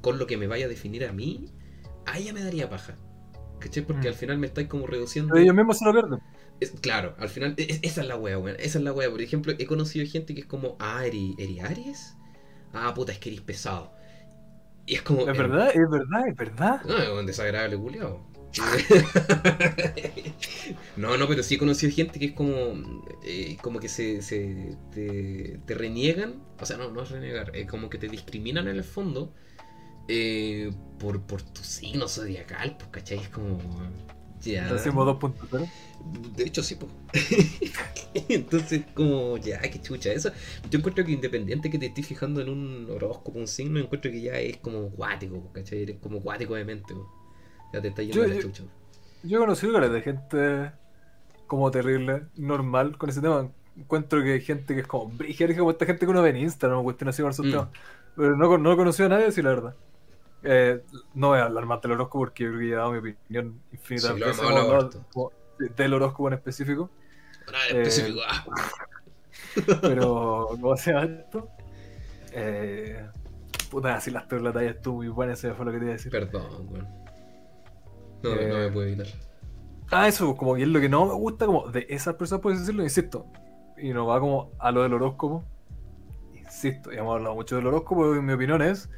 con lo que me vaya a definir a mí, ahí ya me daría paja. ¿Cachai? Porque Mm. al final me estáis como reduciendo. Pero ellos mismos se lo pierden. Es- claro, al final, e- esa es la wea, weón. Esa es la wea. Por ejemplo, he conocido gente que es como, ah, ¿eri, eri Aries? Ah, puta, es que eres pesado. Y es como. Es eh, verdad, es verdad, es verdad. No, es un desagradable culiao. no, no, pero sí he conocido gente que es como. eh, como que se. se te, te reniegan. O sea, no, no es renegar. Es como que te discriminan en el fondo. eh, por, por tu signo zodiacal, pues, ¿cachai? Es como. Ya. Hacemos 2.0. De hecho, sí, pues. Entonces, como, ya, qué chucha. Eso, yo encuentro que independiente que te estés fijando en un horóscopo, un signo, encuentro que ya es como cuático, ¿cachai? Eres como cuático de mente, po. Ya te está yendo Yo- la yo- chucha. Yo he conocido de gente como terrible, normal con ese tema. Encuentro que hay gente que es como brígida, como esta gente que uno ve en Instagram, cuestión así esos Mm. Pero no, no he conocido a nadie, sí, la verdad. Eh, no voy a hablar más del horóscopo porque yo creo que ya he dado mi opinión infinitas Sí, veces como- como del horóscopo en específico. Eh, específico. ah. Pero, ¿cómo se llama esto? Eh, puta, si las peor la talla estuvo muy buena, eso fue lo que te iba a decir. Perdón, weón. No, Eh, no me puedo evitar. Ah, eso, como que es lo que no me gusta, como de esas personas, puedes decirlo, insisto. Y no va como a lo del horóscopo. Insisto, ya hemos hablado mucho del horóscopo, y mi opinión es.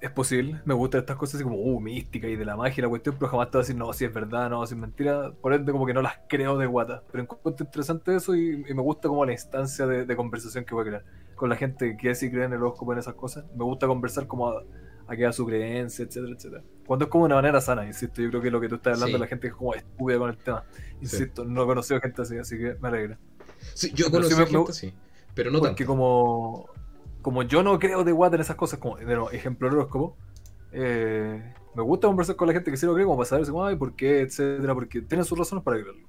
Es posible. Me gustan estas cosas así como, uh, mística y de la magia y la cuestión, pero jamás te voy a decir, no, si es verdad, no, si es mentira. Por ende, como que no las creo de guata. Pero encuentro interesante eso y, y me gusta como la instancia de, de conversación que voy a crear con la gente que sí cree en el horóscopo en esas cosas. Me gusta conversar como a, a que a su creencia, etcétera, etcétera. Cuando es como de una manera sana, insisto. Yo creo que lo que tú estás hablando, Sí. la gente es como estúpida con el tema. Insisto, no he conocido gente así, así que me alegra. Sí, yo conocí gente me- así, pero no Porque tanto. como, como yo no creo de guata en esas cosas, como de nuevo, ejemplo horóscopo, eh, me gusta conversar con la gente que sí lo cree, como para saber como, ay, por qué, etcétera, porque tienen sus razones para creerlo.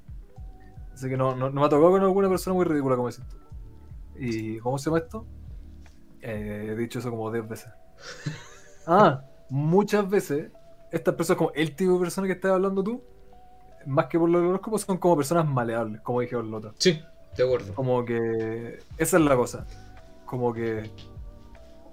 Así que no, no, no me ha tocado con alguna persona muy ridícula como decís tú. ¿Y cómo se llama esto? Eh, he dicho eso como 10 veces. Ah, muchas veces estas personas, como el tipo de persona que estás hablando tú, más que por los horóscopos, son como personas maleables, como dije el otro. Sí, de acuerdo. Como que esa es la cosa. Como que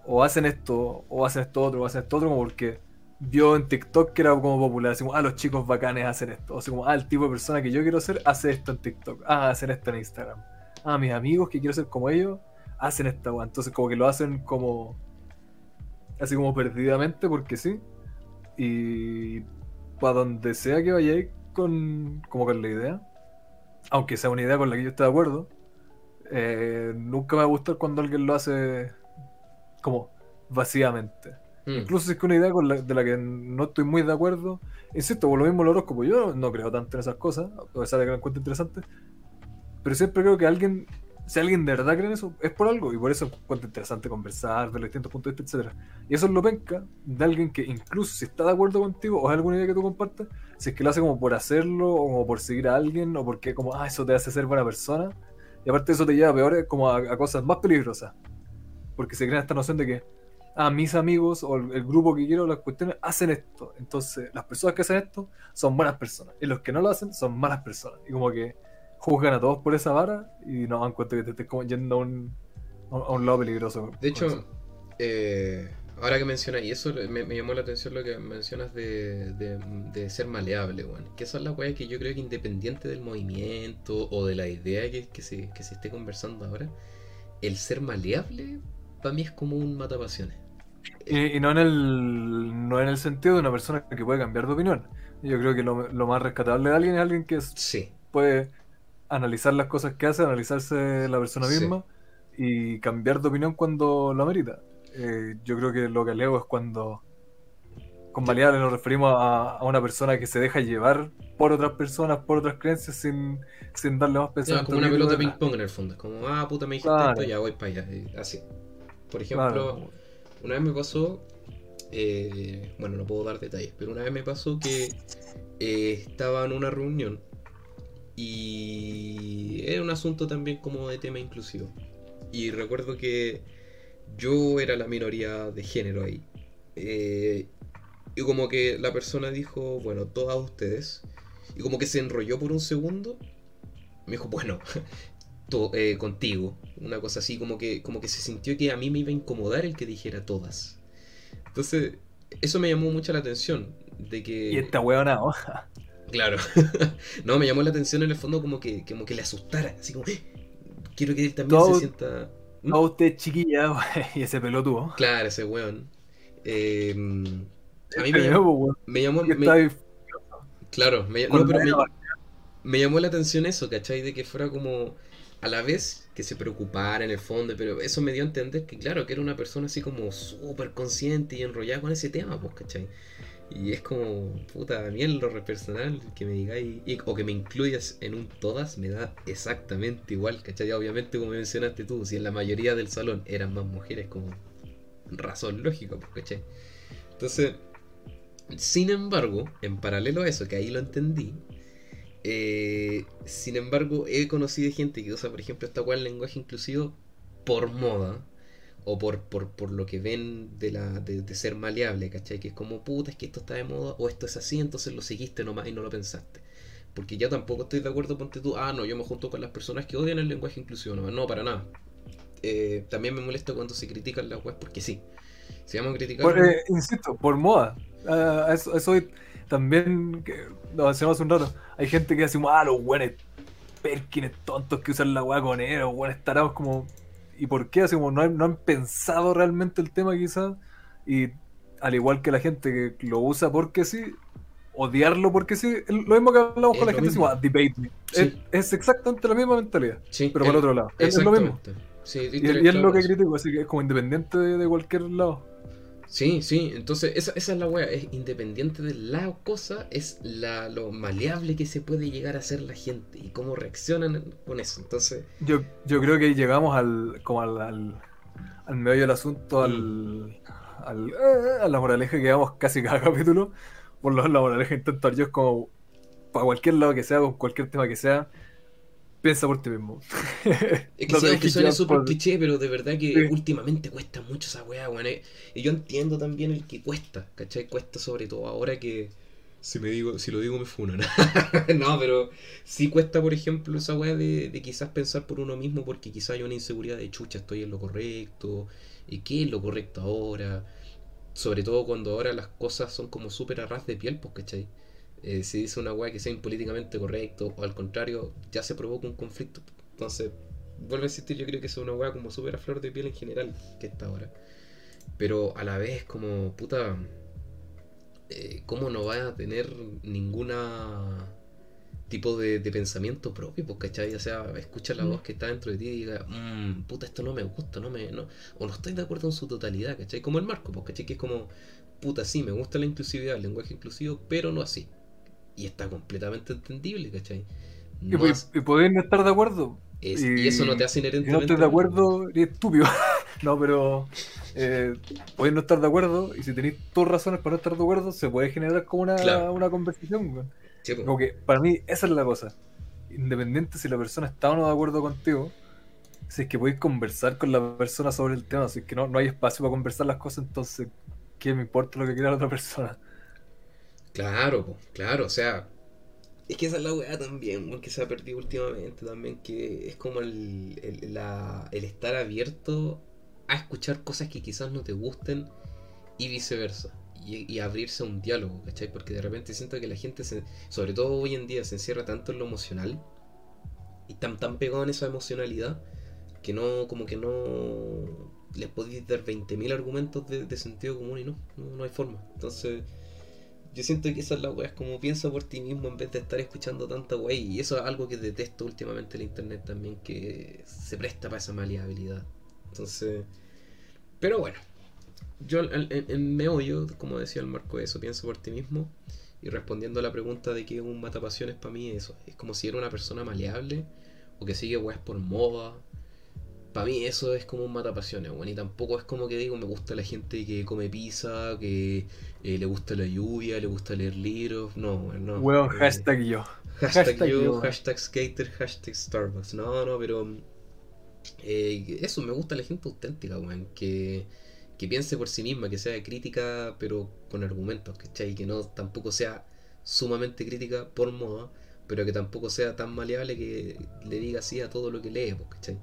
o hacen esto, o hacen esto otro, o hacen esto otro, como porque vio en TikTok que era como popular. Así como, ah, los chicos bacanes hacen esto. O sea, como, ah, el tipo de persona que yo quiero ser hace esto en TikTok. Ah, hacen esto en Instagram. Ah, mis amigos que quiero ser como ellos hacen esta weá. Entonces, como que lo hacen como. Así como perdidamente, porque sí. Y para donde sea que vayáis con, como con la idea, aunque sea una idea con la que yo esté de acuerdo, eh, nunca me va a gustar cuando alguien lo hace como vacíamente. Mm. Incluso si es que una idea con la- de la que no estoy muy de acuerdo, insisto, por lo mismo el horóscopo, yo no creo tanto en esas cosas, a pesar de que lo encuentro interesante, pero siempre creo que alguien, si alguien de verdad cree en eso, es por algo, y por eso encuentro interesante conversar, ver los distintos puntos de vista, etc. Y eso es lo penca de alguien que incluso si está de acuerdo contigo, o es alguna idea que tú compartas, si es que lo hace como por hacerlo, o como por seguir a alguien, o porque como, ah, eso te hace ser buena persona, y aparte eso te lleva a peores, como a, a cosas más peligrosas, porque se crea esta noción de que ah, mis amigos o el, el grupo que quiero, las cuestiones, hacen esto. Entonces, las personas que hacen esto son buenas personas. Y los que no lo hacen son malas personas. Y como que juzgan a todos por esa vara y no dan cuenta que te estés como yendo a un, a un- lado peligroso. De hecho, eh, ahora que mencionas, y eso me, me llamó la atención lo que mencionas de, de- de ser maleable, weón. Que esa es la weá que yo creo que independiente del movimiento o de la idea que, que se, que se esté conversando ahora, el ser maleable para mí es como un matapasiones. Y, y no, en el, no en el sentido de una persona que puede cambiar de opinión. Yo creo que lo, lo más rescatable de alguien es alguien que es- Sí, puede analizar las cosas que hace, analizarse la persona Sí. misma y cambiar de opinión cuando lo amerita. Eh, yo creo que lo que alego es cuando con maleable nos referimos a, a una persona que se deja llevar por otras personas, por otras creencias sin, sin darle más pensamiento. como una pelota detrás. ping pong en el fondo. Es como, ah, puta, me dijiste Claro. esto, ya voy para allá. Así. Por ejemplo, Claro. Una vez me pasó, eh, bueno, no puedo dar detalles, pero una vez me pasó que eh, estaba en una reunión y era un asunto también como de tema inclusivo. Y recuerdo que yo era la minoría de género ahí. Eh, y como que la persona dijo, bueno, todas ustedes. Y como que se enrolló por un segundo. Me dijo, bueno, to- eh, contigo. Una cosa así, como que, como que se sintió que a mí me iba a incomodar el que dijera todas. Entonces, eso me llamó mucho la atención. De que. Y esta weona, oh, Claro. no, me llamó la atención en el fondo como que, como que le asustara. Así como, "Eh, quiero que él también Todo- se sienta. ¿Mm? a usted chiquilla y ese pelotudo. Claro, ese weón. Eh, a mí me Pero, llamó, weón, me llamó- me- claro, me, no, pero me, me llamó la atención eso, ¿cachai? De que fuera como a la vez que se preocupara en el fondo, pero eso me dio a entender que, claro, que era una persona así como súper consciente y enrollada con ese tema, pues, ¿cachai? Y es como, puta, a lo personal, que me digáis, o que me incluyas en un todas, me da exactamente igual, ¿cachai? Obviamente, como mencionaste tú, si en la mayoría del salón eran más mujeres, como razón lógica, pues, ¿cachai? Entonces, sin embargo, en paralelo a eso, que ahí lo entendí, eh, sin embargo, he conocido gente que usa, por ejemplo, esta cual lenguaje inclusivo por moda o por, por, por lo que ven de, la, de, de ser maleable, ¿cachai? Que es como, puta, es que esto está de moda o esto es así, entonces lo seguiste nomás y no lo pensaste. Porque ya tampoco estoy de acuerdo, ponte tú, ah, no, yo me junto con las personas que odian el lenguaje inclusivo, no, no, para nada. Eh, también me molesta cuando se critican las webs porque sí. Si vamos a criticar... Por, eh, insisto, por moda. Eso, también, que lo mencionamos hace un rato, hay gente que hace ah, los buenos perkines tontos que usan la weá con él, o buenos tarados como... ¿Y por qué? Así como no, han- no han pensado realmente el tema quizás y al igual que la gente que lo usa porque sí, odiarlo porque sí, es lo mismo que hablamos Es con la gente, mismo. decimos, ah, debate me. Sí. Es, es exactamente la misma mentalidad, Sí, pero por el- otro lado. Es, es lo mismo. Sí, Y, y es lo que critico, así que es como independiente de, de cualquier lado. Sí, sí, entonces esa, esa es la wea, es independiente de la cosa, es la, lo maleable que se puede llegar a ser la gente y cómo reaccionan con eso. Entonces, Yo, yo creo que llegamos al como al, al, al meollo del asunto, al, al- eh, a la moraleja que damos casi cada capítulo. Por lo menos la moraleja dar yo es como, para cualquier lado que sea, con cualquier tema que sea, piensa por ti mismo. es que No sí, aunque suene súper por- cliché, pero de verdad que Sí. últimamente cuesta mucho esa wea, weón. eh. Y yo entiendo también el que cuesta, ¿cachai? Cuesta sobre todo ahora que... Si, me digo, si lo digo me funan. no, pero sí cuesta, por ejemplo, esa wea de, de quizás pensar por uno mismo porque quizás hay una inseguridad de chucha, estoy en lo correcto, y qué es lo correcto ahora. Sobre todo cuando ahora las cosas son como súper a ras de piel, pues, ¿cachai? Eh, si dice una weá que sea impolíticamente correcto, o al contrario, ya se provoca un conflicto. Entonces, vuelve a existir, yo creo que es una weá como súper a flor de piel en general, que está ahora. Pero a la vez, como, puta, eh, ¿cómo no va a tener ninguna tipo de, de pensamiento propio? Pues, ¿cachai? O sea, escucha la Mm. voz que está dentro de ti y diga, "Mm, puta, esto no me gusta, no me, no, o no estoy de acuerdo en su totalidad, ¿cachai? Como el marco, pues, ¿cachai? Que es como, puta, sí, me gusta la inclusividad, el lenguaje inclusivo, pero no así. Y está completamente entendible, ¿cachai? y, No po- as- y podéis no estar de acuerdo. es- y- y eso no te hace Si no inherentemente. estás de acuerdo, eres estúpido. no, pero eh, no estar de acuerdo y si tenéis tus razones para no estar de acuerdo, se puede generar como una, Claro. una conversación. Sí, pues. Como que para mí esa es la cosa. Independiente si la persona está o no de acuerdo contigo, si es que podéis conversar con la persona sobre el tema, si es que no, no hay espacio para conversar las cosas, entonces, ¿qué me importa lo que quiera la otra persona? Claro, claro, o sea, es que esa es la weá también, que se ha perdido últimamente también, que es como el, el, la- el estar abierto a escuchar cosas que quizás no te gusten y viceversa. Y, y abrirse a un diálogo, ¿cachai? Porque de repente siento que la gente, se- sobre todo hoy en día, se encierra tanto en lo emocional y tan, tan pegado en esa emocionalidad que no, como que no les podéis dar 20.000 argumentos de, de sentido común y no, no, no hay forma. Entonces, yo siento que esa es la es como piensa por ti mismo en vez de estar escuchando tanta weá. Y eso es algo que detesto últimamente en el internet también, que se presta para esa maleabilidad. Entonces, pero bueno, yo en meollo, como decía el marco, eso, piensa por ti mismo. Y respondiendo a la pregunta de qué es un matapasiones para mí, eso, es como si era una persona maleable o que sigue weas por moda. Para mí eso es como un matapasiones, weón. Y tampoco es como que digo, me gusta la gente que come pizza, que eh, le gusta la lluvia, le gusta leer libros. No, weón, no. Weón, Eh, hashtag yo. Hashtag, hashtag yo, yo. hashtag skater, hashtag Starbucks. No, no, pero. eh, eso, me gusta la gente auténtica, weón. Que, que piense por sí misma, que sea crítica, pero con argumentos, ¿cachai? Que no tampoco sea sumamente crítica por moda, pero que tampoco sea tan maleable que le diga así a todo lo que lee, pues, ¿cachai?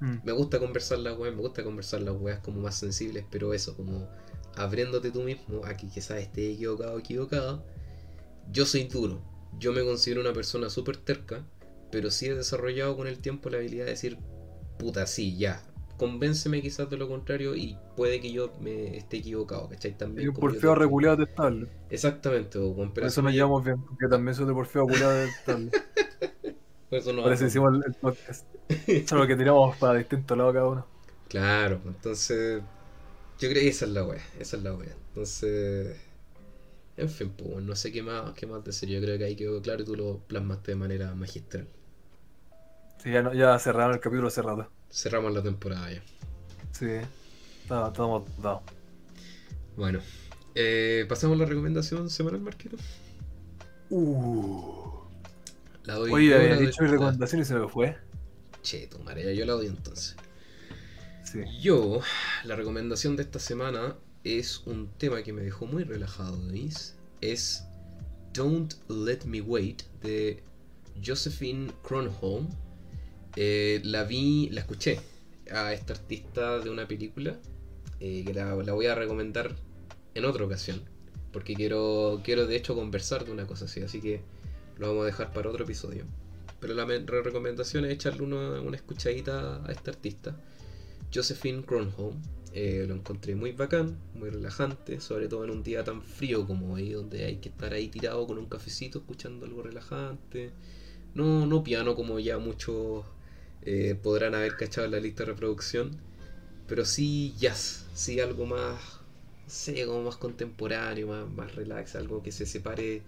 Mm. Me gusta conversar las weas, me gusta conversar las weas como más sensibles, pero eso, como abriéndote tú mismo a que quizás esté equivocado o equivocada. Yo soy duro, yo me considero una persona súper terca, pero sí he desarrollado con el tiempo la habilidad de decir, puta, sí, ya, convénceme quizás de lo contrario y puede que yo me esté equivocado, ¿cachai? También yo porfeo tengo- reculeado detestable. Exactamente, o Por pero eso nos me- llevamos bien, porque también soy de porfeo reculeado detestable. por eso no Por eso hago. hicimos el, podcast. Solo que tiramos para distintos lados cada uno. Claro, entonces yo creo que esa es la wea, esa es la wea. Entonces, en fin, pues no sé qué más, qué más decir. Yo creo que ahí quedó claro y tú lo plasmaste de manera magistral. Sí, ya, no, ya cerraron el capítulo hace rato. Cerramos la temporada ya. Sí, está- estamos dados. Bueno, eh, pasamos a la recomendación semanal, Marquero. Uh. La doy Oye, había dicho mi recomendación y se me fue. Che, tu madre, ya yo la doy entonces. Sí. Yo, la recomendación de esta semana es un tema que me dejó muy relajado, ¿veis? Es Don't Let Me Wait de Josephine Kronholm. Eh, la vi, la escuché a esta artista de una película eh, que la, la voy a recomendar en otra ocasión. Porque quiero, quiero de hecho conversar de una cosa así, así que lo vamos a dejar para otro episodio. Pero la me- recomendación es echarle una, una escuchadita a esta artista. Josephine Kronholm. Eh, lo encontré muy bacán, muy relajante, sobre todo en un día tan frío como hoy, donde hay que estar ahí tirado con un cafecito escuchando algo relajante. No, no piano como ya muchos eh, podrán haber cachado en la lista de reproducción, pero sí jazz, sí algo más, sé, como más contemporáneo, más, más relax, algo que se separe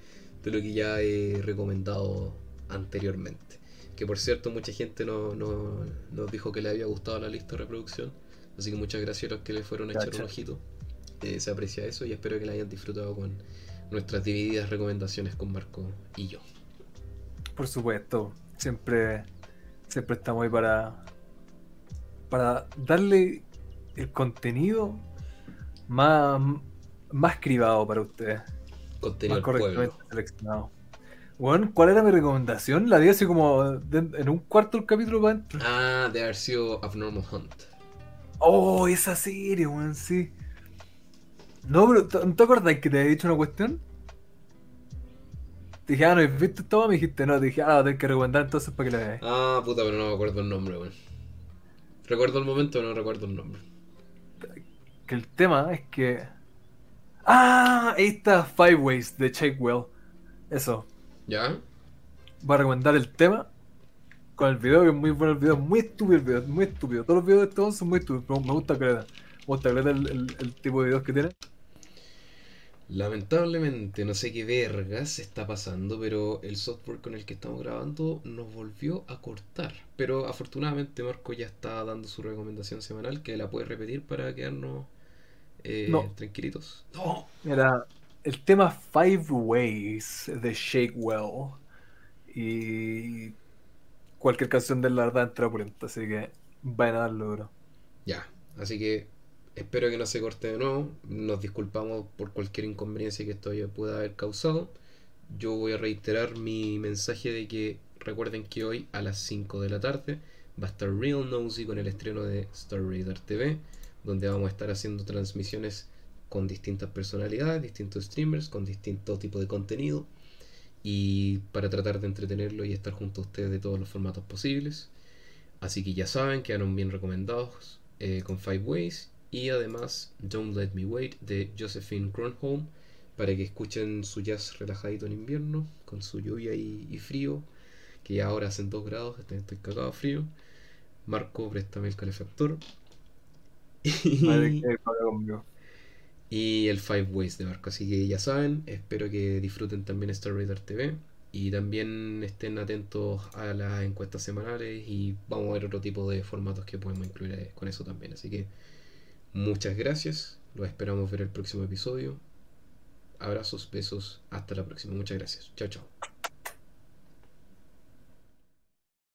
de lo que ya he recomendado anteriormente. Que por cierto, mucha gente no, no, nos dijo que le había gustado la lista de reproducción. Así que muchas gracias a los que le fueron a echar un ojito. Eh, se aprecia eso y espero que la hayan disfrutado con nuestras divididas recomendaciones con Marco y yo. Por supuesto, siempre, siempre estamos ahí para, para darle el contenido más, más cribado para ustedes. Contenido seleccionado. Bueno, ¿cuál era mi recomendación? La di así como en un cuarto del capítulo para adentro. Ah, de haber sido Abnormal Hunt. Oh, esa serie, weón, sí. No, pero ¿no te acuerdas que te había dicho una cuestión? Te dije, ah, no, ¿has visto todo? Me dijiste, no, te dije, ah, tengo que recomendar entonces para que la veas. Ah, puta, pero no me acuerdo el nombre, weón. Recuerdo el momento, pero no recuerdo el nombre. Que el tema es que. Ah, ahí está Five Ways de Shakewell. Eso. ¿Ya? Voy a recomendar el tema con el video, que es muy bueno el video, muy estúpido el video, muy estúpido. Todos los videos de estos son muy estúpidos, pero me gusta Creta. Me gusta Creta el, el, el, tipo de videos que tiene. Lamentablemente, no sé qué vergas está pasando, pero el software con el que estamos grabando nos volvió a cortar. Pero afortunadamente Marco ya está dando su recomendación semanal, que la puede repetir para quedarnos eh, No. tranquilitos. No. Era el tema Five Ways de Shakewell. Y cualquier canción de la verdad entra pulenta, así que vayan a darlo duro. Ya, así que espero que no se corte de nuevo. Nos disculpamos por cualquier inconveniencia que esto ya pueda haber causado. Yo voy a reiterar mi mensaje de que recuerden que hoy a las 5 de la tarde va a estar Real Nosy con el estreno de Star Raider TV, donde vamos a estar haciendo transmisiones con distintas personalidades, distintos streamers, con distinto tipo de contenido y para tratar de entretenerlo y estar junto a ustedes de todos los formatos posibles. Así que ya saben, quedaron bien recomendados eh, con Five Ways y además Don't Let Me Wait de Josephine Kronholm para que escuchen su jazz relajadito en invierno con su lluvia y, frío que ahora hacen 2 grados, estoy cagado frío. Marco, préstame el calefactor. Madre que paga conmigo. y el Five Ways de Marco. Así que ya saben, espero que disfruten también Star Raider TV y también estén atentos a las encuestas semanales y vamos a ver otro tipo de formatos que podemos incluir eh, con eso también. Así que muchas gracias, los esperamos ver el próximo episodio. Abrazos, besos, hasta la próxima. Muchas gracias. Chao, chao.